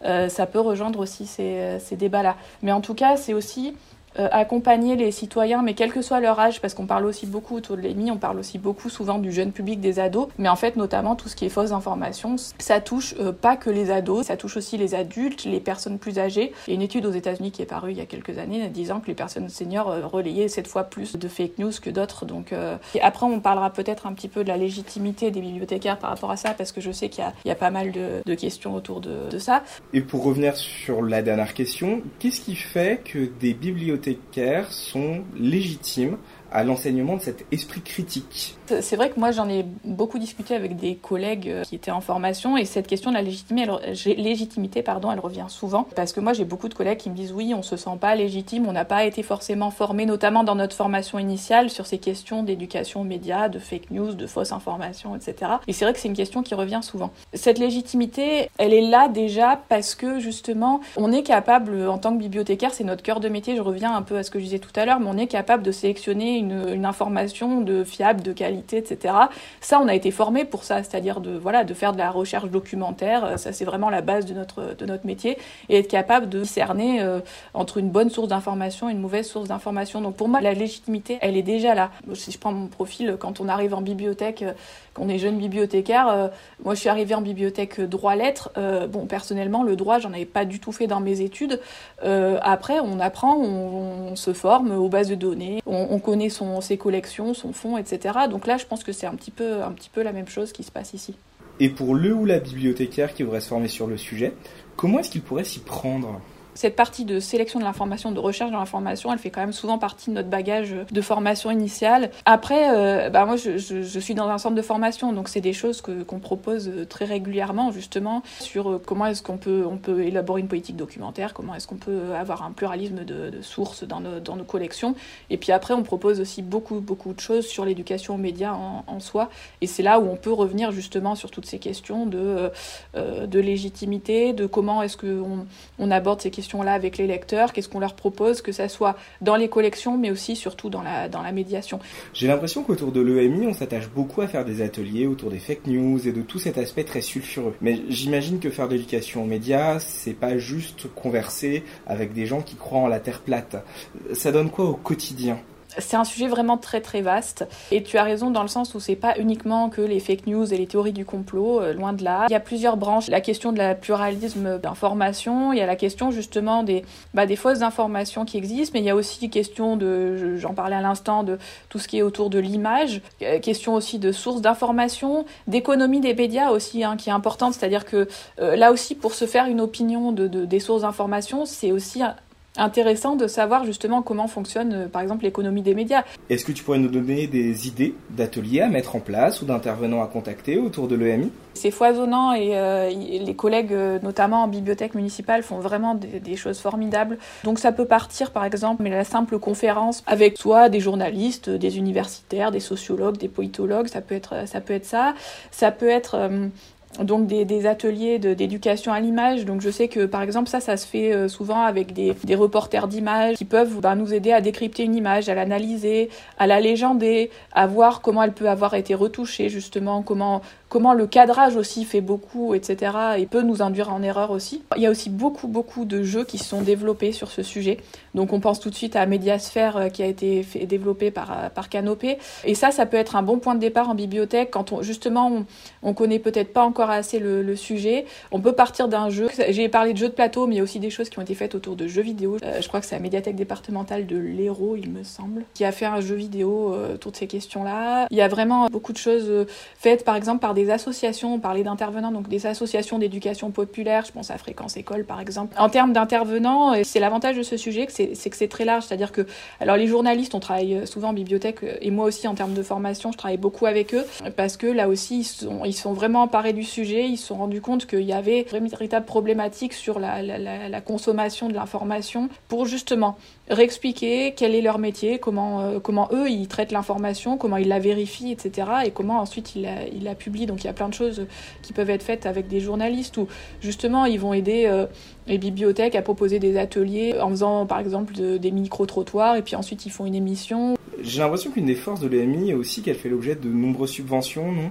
Euh, ça peut rejoindre aussi ces, ces débats-là. Mais en tout cas, c'est aussi euh, accompagner les citoyens, mais quel que soit leur âge, parce qu'on parle aussi beaucoup autour de l'EMI, on parle aussi beaucoup souvent du jeune public, des ados, mais en fait notamment tout ce qui est fausses informations, ça touche euh, pas que les ados, ça touche aussi les adultes, les personnes plus âgées. Il y a une étude aux États-Unis qui est parue il y a quelques années disant que les personnes seniors euh, relayaient sept fois plus de fake news que d'autres. Donc et après on parlera peut-être un petit peu de la légitimité des bibliothécaires par rapport à ça, parce que je sais qu'il y, a pas mal de, de questions autour de, de ça. Et pour revenir sur la dernière question, qu'est-ce qui fait que des bibliothécaires sont légitimes à l'enseignement de cet esprit critique. C'est vrai que moi j'en ai beaucoup discuté avec des collègues euh, qui étaient en formation et cette question de la légitimité, elle, légitimité pardon, elle revient souvent parce que moi j'ai beaucoup de collègues qui me disent oui on se sent pas légitime, on n'a pas été forcément formé notamment dans notre formation initiale sur ces questions d'éducation aux médias, de fake news, de fausses informations, etc. Et c'est vrai que c'est une question qui revient souvent. Cette légitimité, elle est là déjà parce que justement on est capable en tant que bibliothécaire, c'est notre cœur de métier, je reviens un peu à ce que je disais tout à l'heure, mais on est capable de sélectionner une, information de fiable, de qualité, etc. Ça, on a été formé pour ça, c'est-à-dire de voilà, de faire de la recherche documentaire. Ça, c'est vraiment la base de notre de notre métier et être capable de discerner euh, entre une bonne source d'information et une mauvaise source d'information. Donc pour moi, la légitimité, elle est déjà là. Si je prends mon profil, quand on arrive en bibliothèque, euh, qu'on est jeune bibliothécaire, euh, moi, je suis arrivée en bibliothèque droit lettres. bon, personnellement, le droit, j'en avais pas du tout fait dans mes études. après, on apprend, on, se forme aux bases de données, on, on connaît ses collections, son fonds, etc. Donc là, je pense que c'est un petit peu, un petit peu la même chose qui se passe ici. Et pour le ou la bibliothécaire qui voudrait se former sur le sujet, comment est-ce qu'il pourrait s'y prendre? Cette partie de sélection de l'information, de recherche de l'information, elle fait quand même souvent partie de notre bagage de formation initiale. Après, euh, bah moi, je, suis dans un centre de formation, donc c'est des choses que, qu'on propose très régulièrement, justement, sur euh, comment est-ce qu'on peut, on peut élaborer une politique documentaire, comment est-ce qu'on peut avoir un pluralisme de, sources dans nos, dans nos, collections. Et puis après, on propose aussi beaucoup, beaucoup de choses sur l'éducation aux médias en, soi. Et c'est là où on peut revenir justement sur toutes ces questions de, euh, de légitimité, de comment est-ce qu'on on aborde ces questions là avec les lecteurs, qu'est-ce qu'on leur propose, que ça soit dans les collections, mais aussi surtout dans la, dans la médiation. J'ai l'impression qu'autour de l'EMI, on s'attache beaucoup à faire des ateliers autour des fake news et de tout cet aspect très sulfureux. Mais j'imagine que faire de l'éducation aux médias, c'est pas juste converser avec des gens qui croient en la Terre plate. Ça donne quoi au quotidien? C'est un sujet vraiment très très vaste et tu as raison dans le sens où c'est pas uniquement que les fake news et les théories du complot, euh, loin de là. Il y a plusieurs branches. La question de la pluralisme d'information, il y a la question justement des, bah, des fausses informations qui existent, mais il y a aussi question de, j'en parlais à l'instant, de tout ce qui est autour de l'image, euh, question aussi de sources d'information, d'économie des médias aussi, hein, qui est importante, c'est-à-dire que euh, là aussi pour se faire une opinion de, de des sources d'information, c'est aussi intéressant de savoir justement comment fonctionne euh, par exemple l'économie des médias. Est-ce que tu pourrais nous donner des idées d'ateliers à mettre en place ou d'intervenants à contacter autour de l'EMI C'est foisonnant et euh, les collègues euh, notamment en bibliothèque municipale font vraiment des, des, choses formidables. Donc ça peut partir par exemple mais la simple conférence avec soit des journalistes, des universitaires, des sociologues, des politologues, ça peut être ça peut être ça. Ça peut être donc des, des ateliers d'éducation à l'image. Donc je sais que par exemple ça, ça se fait euh, souvent avec des, des reporters d'images qui peuvent ben, nous aider à décrypter une image, à l'analyser, à la légender, à voir comment elle peut avoir été retouchée justement, comment comment le cadrage aussi fait beaucoup, etc. et peut nous induire en erreur aussi. Il y a aussi beaucoup, beaucoup de jeux qui sont développés sur ce sujet. Donc on pense tout de suite à Mediasphere euh, qui a été fait, développé par, euh, par Canopé. Et ça, ça peut être un bon point de départ en bibliothèque quand on, justement on, on connaît peut-être pas encore assez le, sujet. On peut partir d'un jeu. J'ai parlé de jeux de plateau, mais il y a aussi des choses qui ont été faites autour de jeux vidéo. Euh, je crois que c'est la médiathèque départementale de l'Hérault, il me semble, qui a fait un jeu vidéo autour de ces questions-là. Il y a vraiment beaucoup de choses faites, par exemple, par des associations, on parlait d'intervenants, donc des associations d'éducation populaire, je pense à Fréquence École par exemple. En termes d'intervenants, euh, c'est l'avantage de ce sujet, c'est que c'est très large, c'est-à-dire que, alors les journalistes, on travaille euh, souvent en bibliothèque, euh, et moi aussi en termes de formation, je travaille beaucoup avec eux, parce que là aussi, ils sont, ils sont vraiment emparés du sujet, ils se sont rendus compte qu'il y avait une véritable problématique sur la, la, consommation de l'information pour justement réexpliquer quel est leur métier, comment, comment eux ils traitent l'information, comment ils la vérifient, etc. et comment ensuite ils la publient. Donc il y a plein de choses qui peuvent être faites avec des journalistes ou justement ils vont aider euh, les bibliothèques à proposer des ateliers en faisant par exemple de, des micro-trottoirs et puis ensuite ils font une émission. J'ai l'impression qu'une des forces de l'EMI est aussi qu'elle fait l'objet de nombreuses subventions, non?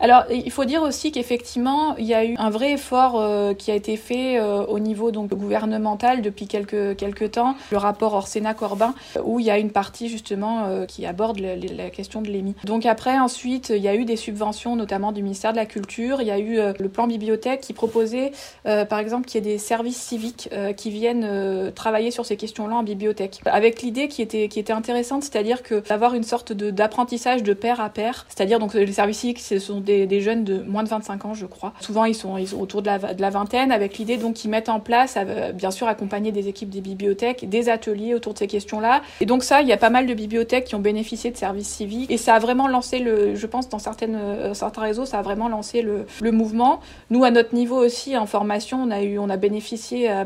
Alors, il faut dire aussi qu'effectivement, il y a eu un vrai effort euh, qui a été fait euh, au niveau donc gouvernemental depuis quelques quelques temps. Le rapport Orsena-Corbin, où il y a une partie justement euh, qui aborde la question de l'EMI. Donc après, ensuite, il y a eu des subventions, notamment du ministère de la Culture. Il y a eu le plan bibliothèque qui proposait, par exemple, qu'il y ait des services civiques qui viennent travailler sur ces questions-là en bibliothèque, avec l'idée qui était qui était intéressante, c'est-à-dire que d'avoir une sorte de d'apprentissage de pair à pair, c'est-à-dire donc les services civiques, ce sont des, jeunes de moins de 25 ans, je crois. Souvent, ils sont, autour de la, vingtaine, avec l'idée donc qu'ils mettent en place, euh, bien sûr, accompagner des équipes des bibliothèques, des ateliers autour de ces questions-là. Et donc ça, il y a pas mal de bibliothèques qui ont bénéficié de services civiques. Et ça a vraiment lancé le, je pense, dans euh, certains réseaux, ça a vraiment lancé le, le mouvement. Nous, à notre niveau aussi, en formation, on a eu, on a bénéficié euh,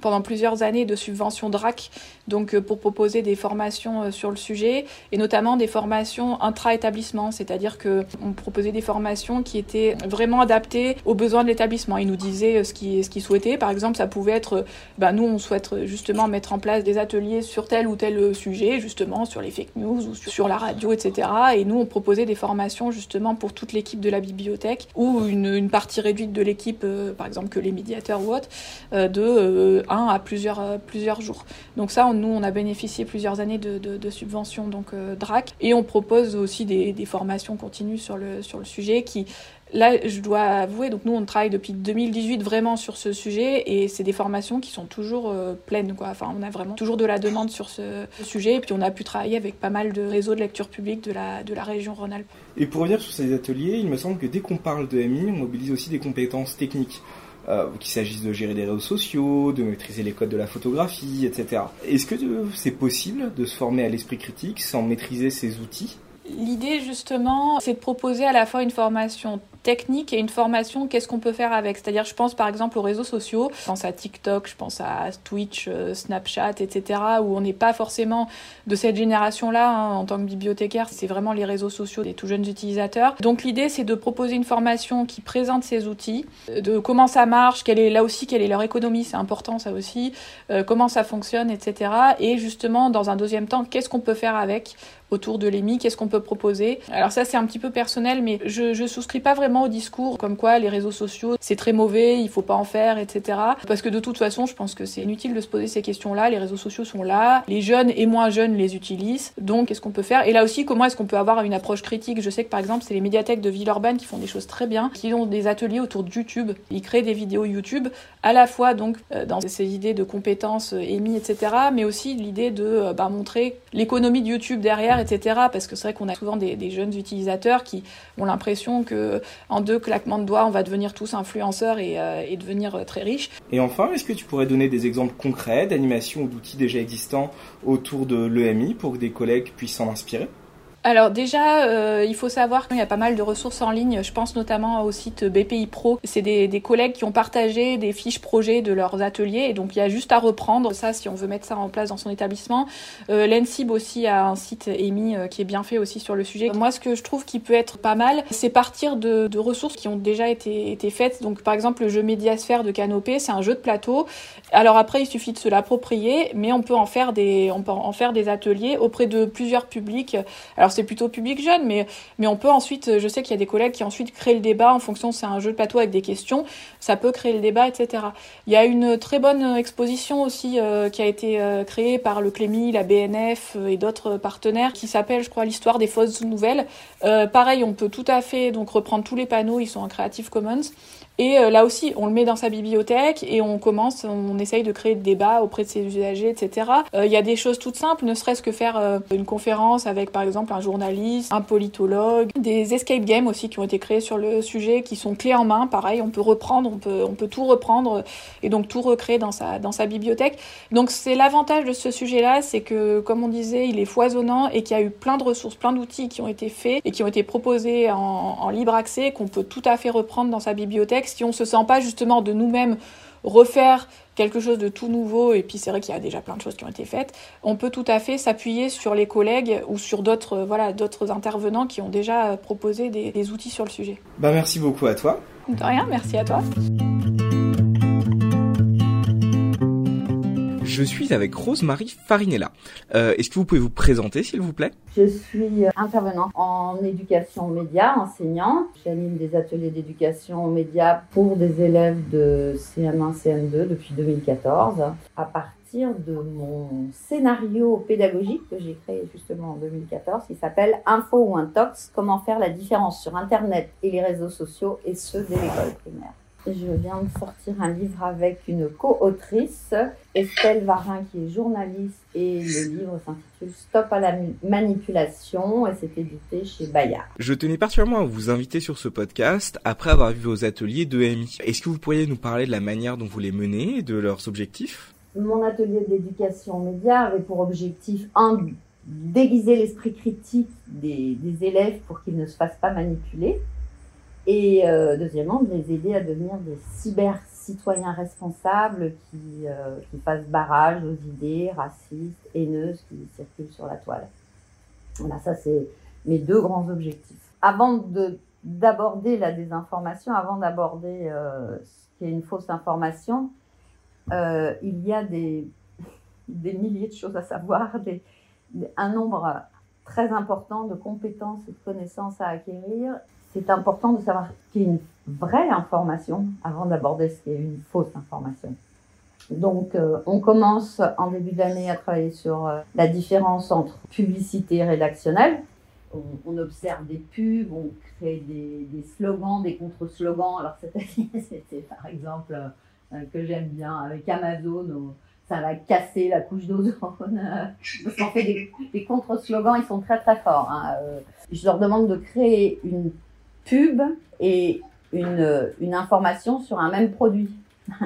pendant plusieurs années de subventions DRAC, donc euh, pour proposer des formations euh, sur le sujet, et notamment des formations intra-établissement, c'est-à-dire qu'on proposait des formations qui étaient vraiment adaptées aux besoins de l'établissement. Ils nous disaient euh, ce qu'ils ce qu'ils souhaitaient. Par exemple, ça pouvait être, ben, nous, on souhaite justement mettre en place des ateliers sur tel ou tel sujet, justement sur les fake news ou sur la radio, etc. Et nous, on proposait des formations justement pour toute l'équipe de la bibliothèque ou une, une partie réduite de l'équipe, par exemple que les médiateurs ou autres, de à plusieurs, euh, plusieurs jours. Donc ça, nous, on a bénéficié plusieurs années de, subventions donc euh, DRAC et on propose aussi des, formations continues sur le, sur le sujet qui Là, je dois avouer, donc nous, on travaille depuis 2018 vraiment sur ce sujet et c'est des formations qui sont toujours euh, pleines. Enfin, on a vraiment toujours de la demande sur ce sujet et puis on a pu travailler avec pas mal de réseaux de lecture publique de la, de la région Rhône-Alpes. Et pour revenir sur ces ateliers, il me semble que dès qu'on parle de MI, on mobilise aussi des compétences techniques euh, qu'il s'agisse de gérer des réseaux sociaux, de maîtriser les codes de la photographie, etc. Est-ce que c'est possible de se former à l'esprit critique sans maîtriser ces outils? L'idée justement, c'est de proposer à la fois une formation technique et une formation, qu'est-ce qu'on peut faire avec? C'est-à-dire, je pense par exemple aux réseaux sociaux, je pense à TikTok, je pense à Twitch, euh, Snapchat, etc., où on n'est pas forcément de cette génération-là hein, en tant que bibliothécaire, c'est vraiment les réseaux sociaux des tout jeunes utilisateurs. Donc l'idée, c'est de proposer une formation qui présente ces outils, de comment ça marche, quelle est là aussi, quelle est leur économie, c'est important ça aussi, euh, comment ça fonctionne, etc. Et justement, dans un deuxième temps, qu'est-ce qu'on peut faire avec autour de l'EMI, qu'est-ce qu'on peut proposer? Alors ça c'est un petit peu personnel, mais je, je souscris pas vraiment au discours comme quoi les réseaux sociaux c'est très mauvais, il faut pas en faire, etc. Parce que de toute façon, je pense que c'est inutile de se poser ces questions-là. Les réseaux sociaux sont là, les jeunes et moins jeunes les utilisent. Donc qu'est-ce qu'on peut faire? Et là aussi, comment est-ce qu'on peut avoir une approche critique? Je sais que par exemple, c'est les médiathèques de Villeurbanne qui font des choses très bien, qui ont des ateliers autour de YouTube. Ils créent des vidéos YouTube, à la fois donc euh, dans ces idées de compétences euh, émis, etc., mais aussi l'idée de euh, bah, montrer l'économie de YouTube derrière etc. Parce que c'est vrai qu'on a souvent des, jeunes utilisateurs qui ont l'impression que en deux claquements de doigts, on va devenir tous influenceurs et, euh, devenir très riches. Et enfin, est-ce que tu pourrais donner des exemples concrets d'animation ou d'outils déjà existants autour de l'EMI pour que des collègues puissent s'en inspirer? Alors déjà, euh, il faut savoir qu'il y a pas mal de ressources en ligne. Je pense notamment au site BPI Pro. C'est des, collègues qui ont partagé des fiches projets de leurs ateliers. Et donc il y a juste à reprendre ça si on veut mettre ça en place dans son établissement. Euh, L'ENSIB aussi a un site EMI euh, qui est bien fait aussi sur le sujet. Moi, ce que je trouve qui peut être pas mal, c'est partir de, ressources qui ont déjà été, été faites. Donc par exemple, le jeu Médiasphère de Canopé, c'est un jeu de plateau. Alors après, il suffit de se l'approprier, mais on peut en faire des, on peut en faire des ateliers auprès de plusieurs publics. Alors c'est plutôt public jeune, mais, on peut ensuite, je sais qu'il y a des collègues qui ensuite créent le débat en fonction, c'est un jeu de plateau avec des questions, ça peut créer le débat, etc. Il y a une très bonne exposition aussi euh, qui a été euh, créée par le Clémy, la BNF euh, et d'autres partenaires qui s'appelle, je crois, l'histoire des fausses nouvelles. Pareil, on peut tout à fait donc reprendre tous les panneaux, ils sont en Creative Commons. Et euh, là aussi, on le met dans sa bibliothèque et on commence, on essaye de créer des débats auprès de ses usagers, etc. Euh, il y a des choses toutes simples, ne serait-ce que faire euh, une conférence avec, par exemple, un journaliste, un politologue, des escape games aussi qui ont été créés sur le sujet, qui sont clés en main. Pareil, on peut reprendre, on peut, on peut tout reprendre et donc tout recréer dans sa, dans sa bibliothèque. Donc c'est l'avantage de ce sujet-là, c'est que, comme on disait, il est foisonnant et qu'il y a eu plein de ressources, plein d'outils qui ont été faits et qui ont été proposés en, en libre accès, qu'on peut tout à fait reprendre dans sa bibliothèque si on se sent pas justement de nous-mêmes refaire quelque chose de tout nouveau, et puis c'est vrai qu'il y a déjà plein de choses qui ont été faites, on peut tout à fait s'appuyer sur les collègues ou sur d'autres voilà, d'autres intervenants qui ont déjà proposé des, des, outils sur le sujet. Bah merci beaucoup à toi. De rien, merci à toi. Je suis avec Rosemarie Farinella. Euh, Est-ce que vous pouvez vous présenter, s'il vous plaît? Je suis intervenante en éducation média, enseignante. J'anime des ateliers d'éducation média pour des élèves de CM1, CM2 depuis 2014. À partir de mon scénario pédagogique que j'ai créé justement en 2014, qui s'appelle Info ou Intox, comment faire la différence sur Internet et les réseaux sociaux et ceux de l'école primaire. Je viens de sortir un livre avec une co-autrice, Estelle Varin, qui est journaliste, et le livre s'intitule Stop à la manipulation, et c'est édité chez Bayard. Je tenais particulièrement à vous inviter sur ce podcast après avoir vu vos ateliers d'EMI. Est-ce que vous pourriez nous parler de la manière dont vous les menez et de leurs objectifs? Mon atelier d'éducation média avait pour objectif, un, déguiser l'esprit critique des, des élèves pour qu'ils ne se fassent pas manipuler. Et euh, deuxièmement, de les aider à devenir des cyber-citoyens responsables qui, euh, qui fassent barrage aux idées racistes, haineuses qui circulent sur la toile. Voilà, ça c'est mes deux grands objectifs. Avant de d'aborder la désinformation, avant d'aborder euh, ce qui est une fausse information, il y a des, <laughs> des milliers de choses à savoir, un nombre très important de compétences et de connaissances à acquérir c'est important de savoir ce qu'est une vraie information avant d'aborder ce qu'est une fausse information. Donc, euh, on commence en début d'année à travailler sur euh, la différence entre publicité rédactionnelle. On, observe des pubs, on crée des, slogans, des contre-slogans. Alors, cette année, <laughs> c'était par exemple euh, que j'aime bien avec Amazon. ça va casser la couche d'ozone. <laughs> Parce qu'on fait des, des contre-slogans, ils sont très très forts. Hein. je leur demande de créer une pub et une, une information sur un même produit. <laughs>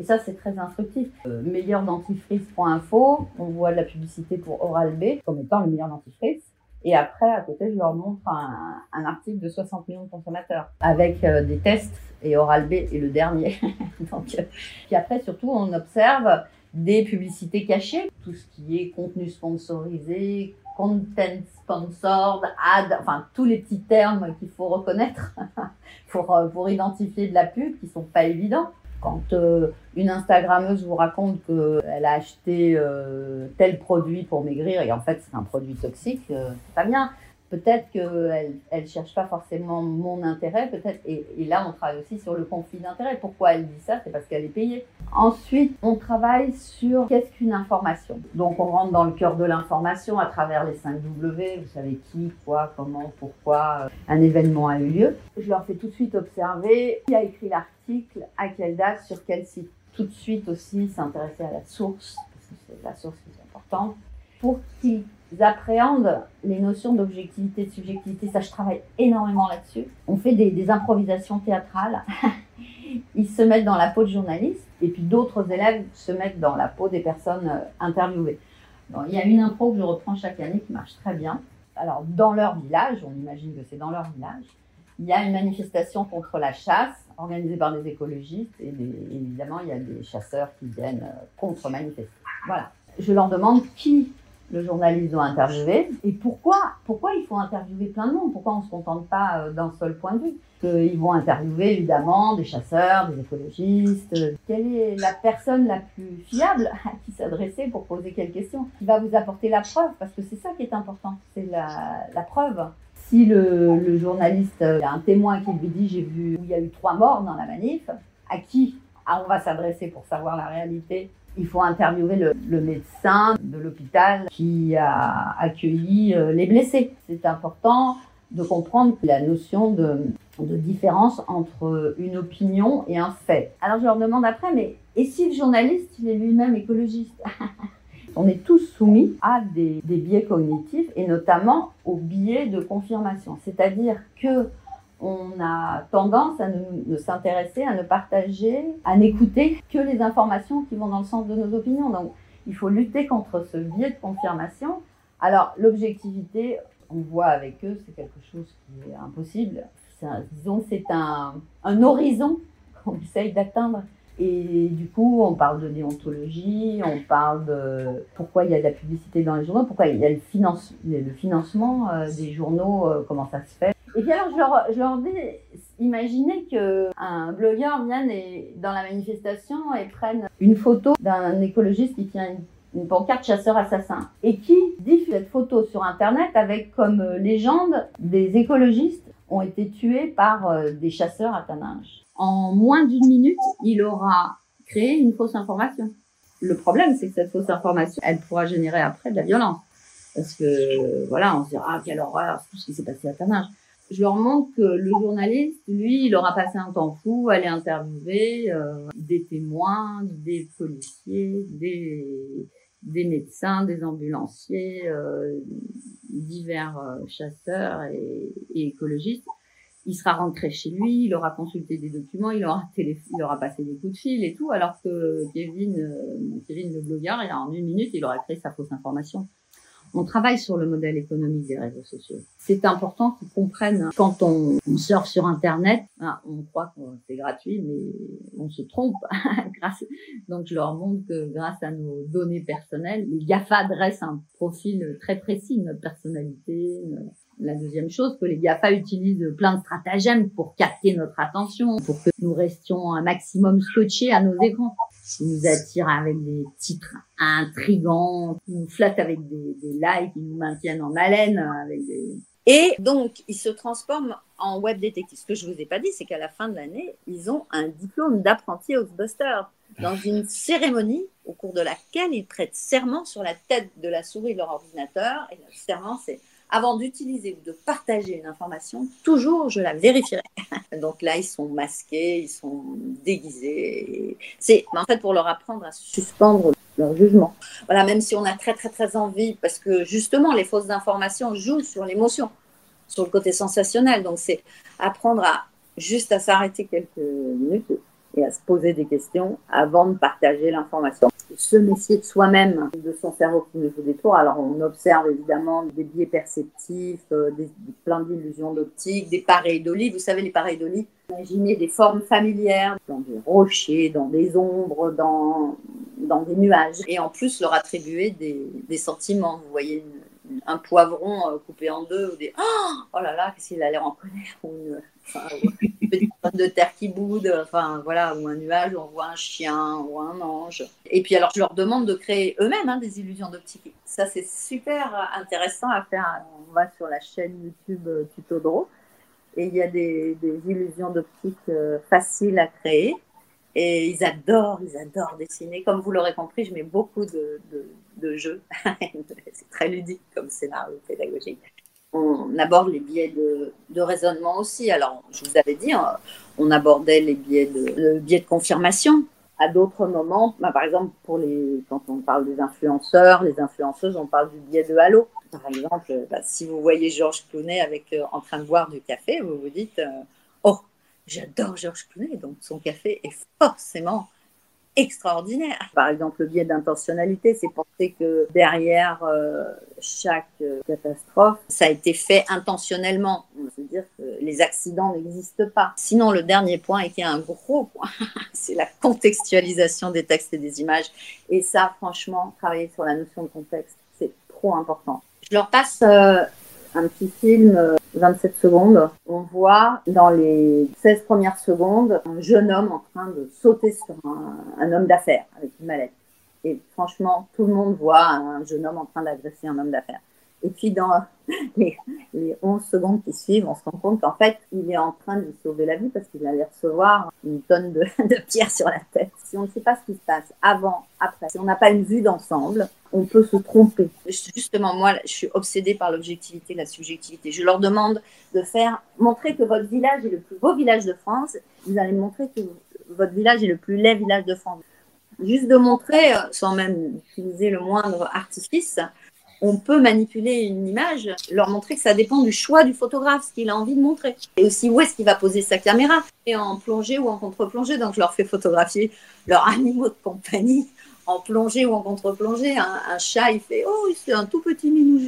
Et ça, c'est très instructif. Euh, meilleur dentifrice.info, on voit de la publicité pour Oral-B comme étant le meilleur dentifrice. Et après, à côté, je leur montre un, article de 60 millions de consommateurs avec euh, des tests et Oral-B est le dernier. <laughs> Euh, puis après, surtout, on observe des publicités cachées, tout ce qui est contenu sponsorisé, content sponsored, ad, enfin tous les petits termes qu'il faut reconnaître <laughs> pour, euh, pour identifier de la pub qui sont pas évidents. Quand euh, une Instagrammeuse vous raconte qu'elle a acheté euh, tel produit pour maigrir et en fait c'est un produit toxique, euh, c'est pas bien peut-être qu'elle elle cherche pas forcément mon intérêt, peut-être. Et, là, on travaille aussi sur le conflit d'intérêt. Pourquoi elle dit ça? C'est parce qu'elle est payée. Ensuite, on travaille sur qu'est-ce qu'une information? Donc, on rentre dans le cœur de l'information à travers les 5 W. Vous savez qui, quoi, comment, pourquoi un événement a eu lieu. Je leur fais tout de suite observer qui a écrit l'article, à quelle date, sur quel site. Tout de suite aussi s'intéresser à la source, parce que c'est la source qui est importante, pour qu'ils appréhendent les notions d'objectivité, de subjectivité. Ça, je travaille énormément là-dessus. On fait des, improvisations théâtrales. <laughs> Ils se mettent dans la peau de journaliste et puis d'autres élèves se mettent dans la peau des personnes interviewées. Bon, il y a une impro que je reprends chaque année qui marche très bien. alors dans leur village, on imagine que c'est dans leur village, il y a une manifestation contre la chasse organisée par des écologistes et évidemment il y a des chasseurs qui viennent euh, contre-manifester. Voilà. Je leur demande qui le journaliste doit interviewer et pourquoi, pourquoi il faut interviewer plein de monde, pourquoi on ne se contente pas euh, d'un seul point de vue? Ils vont interviewer évidemment des chasseurs, des écologistes. Quelle est la personne la plus fiable à qui s'adresser pour poser quelle question Qui va vous apporter la preuve? Parce que c'est ça qui est important, c'est la, la preuve. Si le, journaliste a un témoin qui lui dit j'ai vu où il y a eu trois morts dans la manif, à qui on va s'adresser pour savoir la réalité? Il faut interviewer le, médecin de l'hôpital qui a accueilli euh, les blessés. C'est important de comprendre la notion de, différence entre une opinion et un fait. Alors je leur demande après, mais et si le journaliste, il est lui-même écologiste? <laughs> On est tous soumis à des, des, biais cognitifs et notamment aux biais de confirmation. C'est-à-dire que on a tendance à ne, s'intéresser, à ne partager, à n'écouter que les informations qui vont dans le sens de nos opinions. Donc, il faut lutter contre ce biais de confirmation. Alors, l'objectivité, on voit avec eux, c'est quelque chose qui est impossible. disons, c'est un, horizon qu'on essaye d'atteindre. Et du coup, on parle de déontologie, on parle de pourquoi il y a de la publicité dans les journaux, pourquoi il y a le financement euh, des journaux, euh, comment ça se fait. Et puis alors, je leur, je leur dis, imaginez qu'un blogueur vienne et, dans la manifestation et prenne une photo d'un écologiste qui tient une, pancarte chasseur-assassin et qui diffuse cette photo sur Internet avec comme légende des écologistes ont été tués par euh, des chasseurs à Taninge. En moins d'une minute, il aura créé une fausse information. Le problème, c'est que cette fausse information, elle pourra générer après de la violence. Parce que, voilà, on se dira, ah, quelle horreur, tout ce qui s'est passé à Taninge je leur montre que le journaliste, lui, il aura passé un temps fou à aller interviewer euh, des témoins, des policiers, des, des médecins, des ambulanciers, euh, divers euh, chasseurs et, écologistes. Il sera rentré chez lui, il aura consulté des documents, il aura, télé, il aura passé des coups de fil et tout, alors que Kevin, Kevin le blogueur, il a en une minute, il aura créé sa fausse information on travaille sur le modèle économique des réseaux sociaux. C'est important qu'ils comprennent quand on, on surfe sur Internet, hein, on croit que c'est gratuit, mais on se trompe. <laughs> grâce, donc je leur montre que grâce à nos données personnelles, les GAFA dressent un profil très précis de notre personnalité. La deuxième chose, que les GAFA utilisent plein de stratagèmes pour capter notre attention, pour que nous restions un maximum scotchés à nos écrans qui nous attire avec des titres intrigants, qui nous flattent avec des, des likes, qui nous maintiennent en haleine avec des... Et donc, ils se transforment en web détective. Ce que je vous ai pas dit, c'est qu'à la fin de l'année, ils ont un diplôme d'apprenti Hostbuster dans une cérémonie au cours de laquelle ils prêtent serment sur la tête de la souris de leur ordinateur. Et le serment, c'est avant d'utiliser ou de partager une information, toujours je la vérifierai. <laughs> Donc là, ils sont masqués, ils sont déguisés. C'est en fait pour leur apprendre à suspendre leur jugement. Voilà, même si on a très très très envie, parce que justement, les fausses informations jouent sur l'émotion, sur le côté sensationnel. Donc c'est apprendre à juste à s'arrêter quelques minutes et à se poser des questions avant de partager l'information. Ce métier de soi-même, de son cerveau qui nous joue des tours, alors on observe évidemment des biais perceptifs, euh, des, plein d'illusions d'optique, des pareidolis. Vous savez, les pareidolis, imaginez des formes familières dans des rochers, dans des ombres, dans, dans des nuages. Et en plus, leur attribuer des, des sentiments. Vous voyez un poivron euh, coupé en deux, ou des oh, oh là là, qu'est-ce qu'il a l'air en colère, ou une, enfin, de terre qui boude, enfin voilà, ou un nuage, on voit un chien ou un ange. Et puis alors je leur demande de créer eux-mêmes hein, des illusions d'optique. Ça c'est super intéressant à faire. On va sur la chaîne YouTube euh, Tuto et il y a des, des illusions d'optique euh, faciles à créer. Et ils adorent, ils adorent dessiner. Comme vous l'aurez compris, je mets beaucoup de, de, de jeux. <laughs> c'est très ludique comme scénario pédagogique on aborde les biais de, raisonnement aussi. Alors, je vous avais dit, hein, on abordait les biais de, biais de confirmation. À d'autres moments, bah, par exemple, pour les, quand on parle des influenceurs, les influenceuses, on parle du biais de halo. Par exemple, bah, si vous voyez Georges Clooney avec, euh, en train de boire du café, vous vous dites euh, j'adore Georges Clooney, donc son café est forcément extraordinaire. Par exemple, le biais d'intentionnalité, c'est penser que derrière euh, chaque euh, catastrophe, ça a été fait intentionnellement. On veut dire que les accidents n'existent pas. Sinon, le dernier point, et qui est un gros point, <laughs> c'est la contextualisation des textes et des images. Et ça, franchement, travailler sur la notion de contexte, c'est trop important. Je leur passe euh, un petit film, 27 euh, secondes. On voit dans les 16 premières secondes un jeune homme en train de sauter sur un, un homme d'affaires avec une mallette. Et franchement, tout le monde voit un jeune homme en train d'agresser un homme d'affaires. Et puis dans <laughs> les, les 11 secondes qui suivent, on se rend compte qu'en fait, il est en train de sauver la vie parce qu'il allait recevoir une tonne de, <laughs> de pierres sur la tête. Si on ne sait pas ce qui se passe avant, après, si on n'a pas une vue d'ensemble, on peut se tromper. Justement, moi, je suis obsédée par l'objectivité, la subjectivité. Je leur demande de faire, montrer que votre village est le plus beau village de France. Vous allez montrer que votre village est le plus laid village de France juste de montrer, euh, sans même utiliser le moindre artifice, on peut manipuler une image, leur montrer que ça dépend du choix du photographe, ce qu'il a envie de montrer. Et aussi où est-ce qu'il va poser sa caméra, et en plongée ou en contre-plongée. Donc je leur fais photographier leurs animaux de compagnie en plongée ou en contre-plongée. Un, chat, il fait Oh, c'est un tout petit minou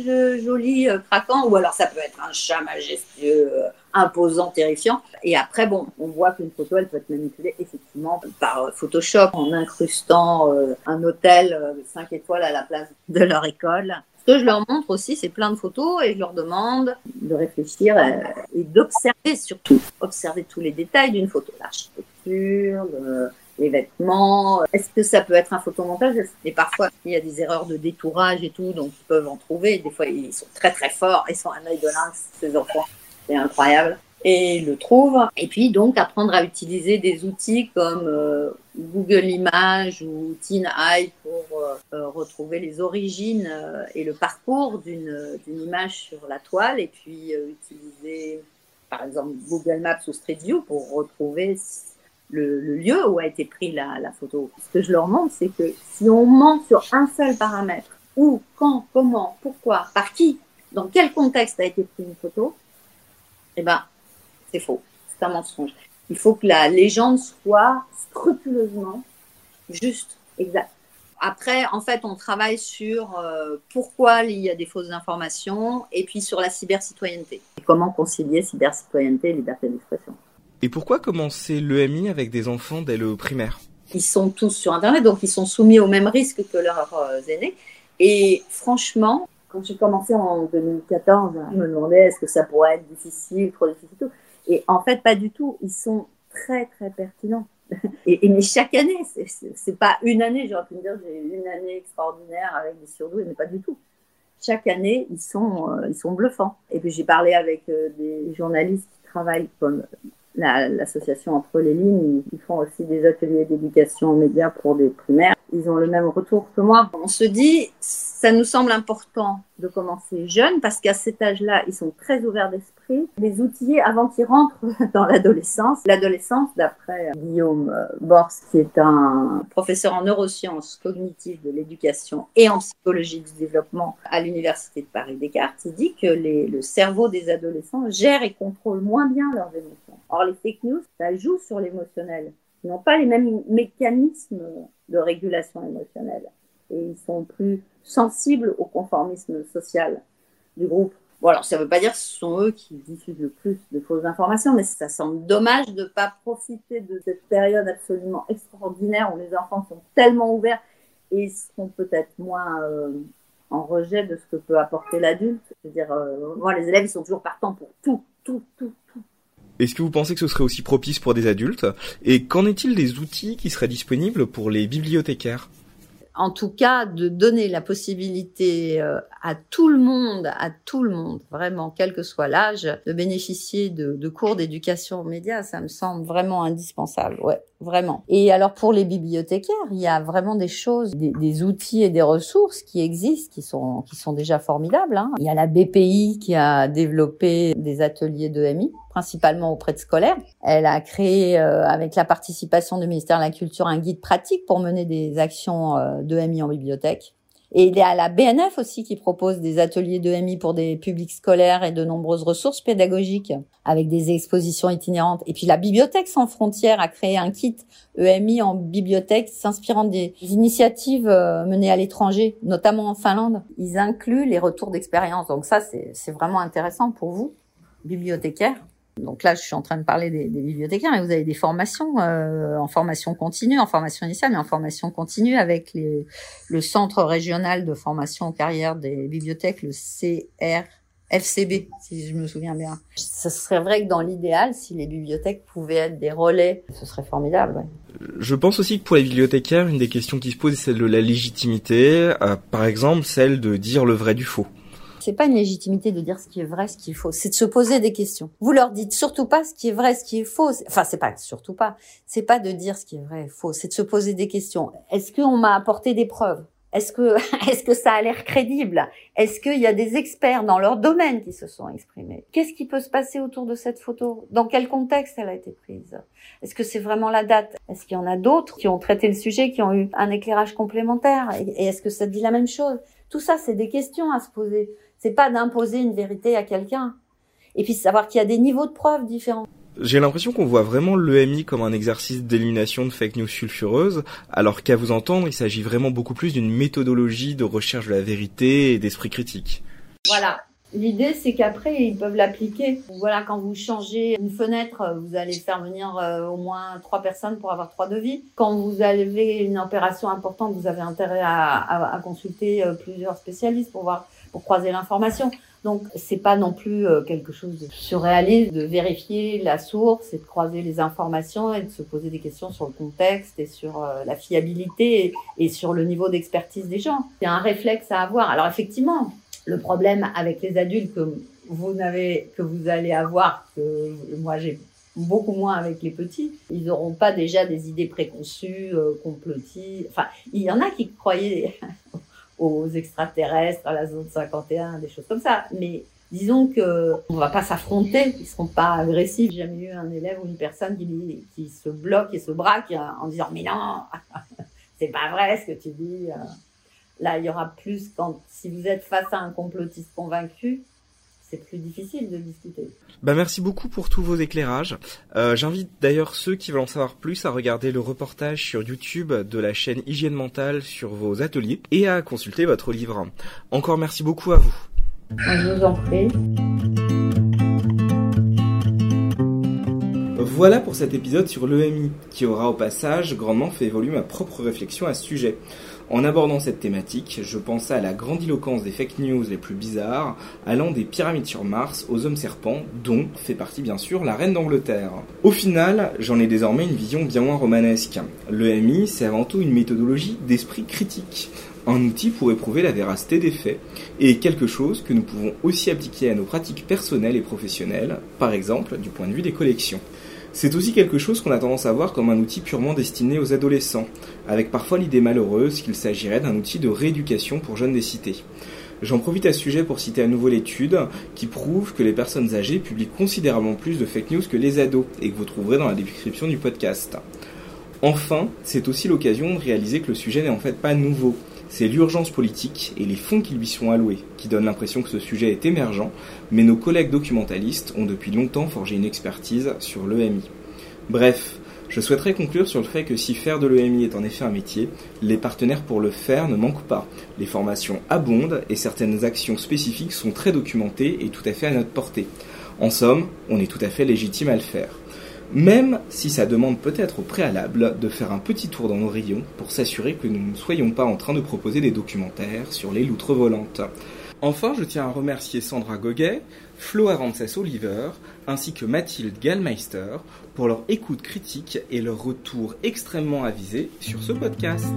joli, euh, craquant. Ou alors ça peut être un chat majestueux, euh, imposant, terrifiant. Et après, bon, on voit qu'une photo, elle peut être manipulée effectivement par euh, Photoshop en incrustant un hôtel 5 étoiles à la place de leur école. Ce que je leur montre aussi, c'est plein de photos et je leur demande de réfléchir et d'observer surtout, observer tous les détails d'une photo, l'architecture, le, les vêtements. Est-ce que ça peut être un photomontage? Et parfois, il y a des erreurs de détourage et tout, donc ils peuvent en trouver. Des fois, ils sont très très forts, ils sont un œil de lynx, ces enfants. C'est incroyable. Et le trouvent. Et puis, donc, apprendre à utiliser des outils comme euh, Google Images ou TinEye pour euh, euh, retrouver les origines et le parcours d'une image sur la toile. Et puis, utiliser, par exemple, Google Maps ou Street View pour retrouver le, lieu où a été prise la, la, photo. Ce que je leur montre, c'est que si on ment sur un seul paramètre, où, quand, comment, pourquoi, par qui, dans quel contexte a été prise une photo, eh ben, c'est faux. C'est un mensonge. Il faut que la légende soit scrupuleusement juste, exact. Après, en fait, on travaille sur euh, pourquoi il y a des fausses informations et puis sur la cybercitoyenneté. Comment concilier cybercitoyenneté et liberté d'expression. Et pourquoi commencer l'EMI avec des enfants dès le primaire? Ils sont tous sur Internet, donc ils sont soumis au même risque que leurs euh, aînés. Et franchement, quand j'ai commencé en 2014, je me demandais est-ce que ça pourrait être difficile, trop difficile, tout? Et en fait, pas du tout. Ils sont très, très pertinents. <laughs> Et, mais chaque année, c'est pas une année, j'aurais pu me dire j'ai une année extraordinaire avec des surdoués, mais pas du tout. Chaque année, ils sont, euh, ils sont bluffants. Et puis j'ai parlé avec euh, des journalistes qui travaillent comme l'association Entre les lignes, ils font aussi des ateliers d'éducation aux médias pour des primaires. Ils ont le même retour que moi. On se dit, ça nous semble important de commencer jeune parce qu'à cet âge-là, ils sont très ouverts d'esprit. Les outiller avant qu'ils rentrent <laughs> dans l'adolescence. L'adolescence, d'après Guillaume euh, Bors, qui est un professeur en neurosciences cognitives de l'éducation et en psychologie du développement à l'université de Paris-Descartes, il dit que le cerveau des adolescents gère et contrôle moins bien leurs émotions. Or, les fake news, ça joue sur l'émotionnel. N'ont pas les mêmes mécanismes de régulation émotionnelle et ils sont plus sensibles au conformisme social du groupe. Bon, alors ça ne veut pas dire que ce sont eux qui diffusent le plus de fausses informations, mais ça semble dommage de ne pas profiter de cette période absolument extraordinaire où les enfants sont tellement ouverts et seront peut-être moins euh, en rejet de ce que peut apporter l'adulte. Je veux dire, euh, moi, les élèves, ils sont toujours partants pour tout, tout, tout, tout. Est-ce que vous pensez que ce serait aussi propice pour des adultes Et qu'en est-il des outils qui seraient disponibles pour les bibliothécaires en tout cas, de donner la possibilité euh, à tout le monde, à tout le monde, vraiment, quel que soit l'âge, de bénéficier de, de cours d'éducation aux médias, ça me semble vraiment indispensable, ouais, vraiment. Et alors pour les bibliothécaires, il y a vraiment des choses, des, outils et des ressources qui existent, qui sont qui sont déjà formidables. Hein. Il y a la BPI qui a développé des ateliers de MI principalement auprès de scolaires. Elle a créé, euh, avec la participation du ministère de la Culture, un guide pratique pour mener des actions euh, de MI en bibliothèque. Et il y a la BNF aussi qui propose des ateliers d'EMI pour des publics scolaires et de nombreuses ressources pédagogiques avec des expositions itinérantes. Et puis la Bibliothèque sans frontières a créé un kit EMI en bibliothèque s'inspirant des initiatives euh, menées à l'étranger, notamment en Finlande. Ils incluent les retours d'expérience. Donc ça, c'est vraiment intéressant pour vous, bibliothécaires. Donc là, je suis en train de parler des, bibliothécaires, mais vous avez des formations euh, en formation continue, en formation initiale, mais en formation continue avec les, le Centre régional de formation en carrière des bibliothèques, le CRFCB, si je me souviens bien. Ce serait vrai que dans l'idéal, si les bibliothèques pouvaient être des relais, ce serait formidable. Ouais. Je pense aussi que pour les bibliothécaires, une des questions qui se pose, c'est celle de la légitimité. Euh, par exemple, celle de dire le vrai du faux. C'est pas une légitimité de dire ce qui est vrai, ce qui est faux. C'est de se poser des questions. Vous leur dites surtout pas ce qui est vrai, ce qui est faux. Enfin, c'est pas surtout pas. C'est pas de dire ce qui est vrai faux. C'est de se poser des questions. Est-ce qu'on m'a apporté des preuves? Est-ce que, <laughs> est-ce que ça a l'air crédible? Est-ce qu'il y a des experts dans leur domaine qui se sont exprimés? Qu'est-ce qui peut se passer autour de cette photo? Dans quel contexte elle a été prise? Est-ce que c'est vraiment la date? Est-ce qu'il y en a d'autres qui ont traité le sujet, qui ont eu un éclairage complémentaire? Et est-ce que ça dit la même chose? Tout ça, c'est des questions à se poser. C'est pas d'imposer une vérité à quelqu'un. Et puis savoir qu'il y a des niveaux de preuves différents. J'ai l'impression qu'on voit vraiment l'EMI comme un exercice d'élimination de fake news sulfureuses, alors qu'à vous entendre, il s'agit vraiment beaucoup plus d'une méthodologie de recherche de la vérité et d'esprit critique. Voilà. L'idée, c'est qu'après, ils peuvent l'appliquer. Voilà, quand vous changez une fenêtre, vous allez faire venir euh, au moins trois personnes pour avoir trois devis. Quand vous avez une opération importante, vous avez intérêt à, à, à consulter euh, plusieurs spécialistes pour voir pour croiser l'information. Donc c'est pas non plus euh, quelque chose de surréaliste de vérifier la source et de croiser les informations et de se poser des questions sur le contexte et sur euh, la fiabilité et, sur le niveau d'expertise des gens. C'est un réflexe à avoir. Alors effectivement, le problème avec les adultes que vous n'avez que vous allez avoir que moi j'ai beaucoup moins avec les petits. Ils n'auront pas déjà des idées préconçues, euh, complotistes. Enfin, il y en a qui croyaient aux extraterrestres, à la zone 51, des choses comme ça. Mais disons que on va pas s'affronter, ils seront pas agressifs. J'ai jamais eu un élève ou une personne qui, qui se bloque et se braque en disant mais non, <laughs> c'est pas vrai ce que tu dis. Là, il y aura plus quand si vous êtes face à un complotiste convaincu, c'est plus difficile de discuter. Bah merci beaucoup pour tous vos éclairages. Euh, J'invite d'ailleurs ceux qui veulent en savoir plus à regarder le reportage sur YouTube de la chaîne Hygiène Mentale sur vos ateliers et à consulter votre livre. Encore merci beaucoup à vous. Je vous en prie. Voilà pour cet épisode sur l'EMI, qui aura au passage grandement fait évoluer ma propre réflexion à ce sujet. En abordant cette thématique, je pensais à la grandiloquence des fake news les plus bizarres, allant des pyramides sur Mars aux hommes serpents, dont fait partie bien sûr la reine d'Angleterre. Au final, j'en ai désormais une vision bien moins romanesque. L'EMI, c'est avant tout une méthodologie d'esprit critique un outil pour éprouver la véracité des faits, et quelque chose que nous pouvons aussi appliquer à nos pratiques personnelles et professionnelles, par exemple du point de vue des collections. C'est aussi quelque chose qu'on a tendance à voir comme un outil purement destiné aux adolescents, avec parfois l'idée malheureuse qu'il s'agirait d'un outil de rééducation pour jeunes des cités. J'en profite à ce sujet pour citer à nouveau l'étude qui prouve que les personnes âgées publient considérablement plus de fake news que les ados et que vous trouverez dans la description du podcast. Enfin, c'est aussi l'occasion de réaliser que le sujet n'est en fait pas nouveau. C'est l'urgence politique et les fonds qui lui sont alloués qui donnent l'impression que ce sujet est émergent, mais nos collègues documentalistes ont depuis longtemps forgé une expertise sur l'EMI. Bref, je souhaiterais conclure sur le fait que si faire de l'EMI est en effet un métier, les partenaires pour le faire ne manquent pas. Les formations abondent et certaines actions spécifiques sont très documentées et tout à fait à notre portée. En somme, on est tout à fait légitime à le faire même si ça demande peut-être au préalable de faire un petit tour dans nos rayons pour s'assurer que nous ne soyons pas en train de proposer des documentaires sur les loutres volantes. Enfin, je tiens à remercier Sandra Goguet, Flo Arances Oliver, ainsi que Mathilde Gallmeister pour leur écoute critique et leur retour extrêmement avisé sur ce podcast.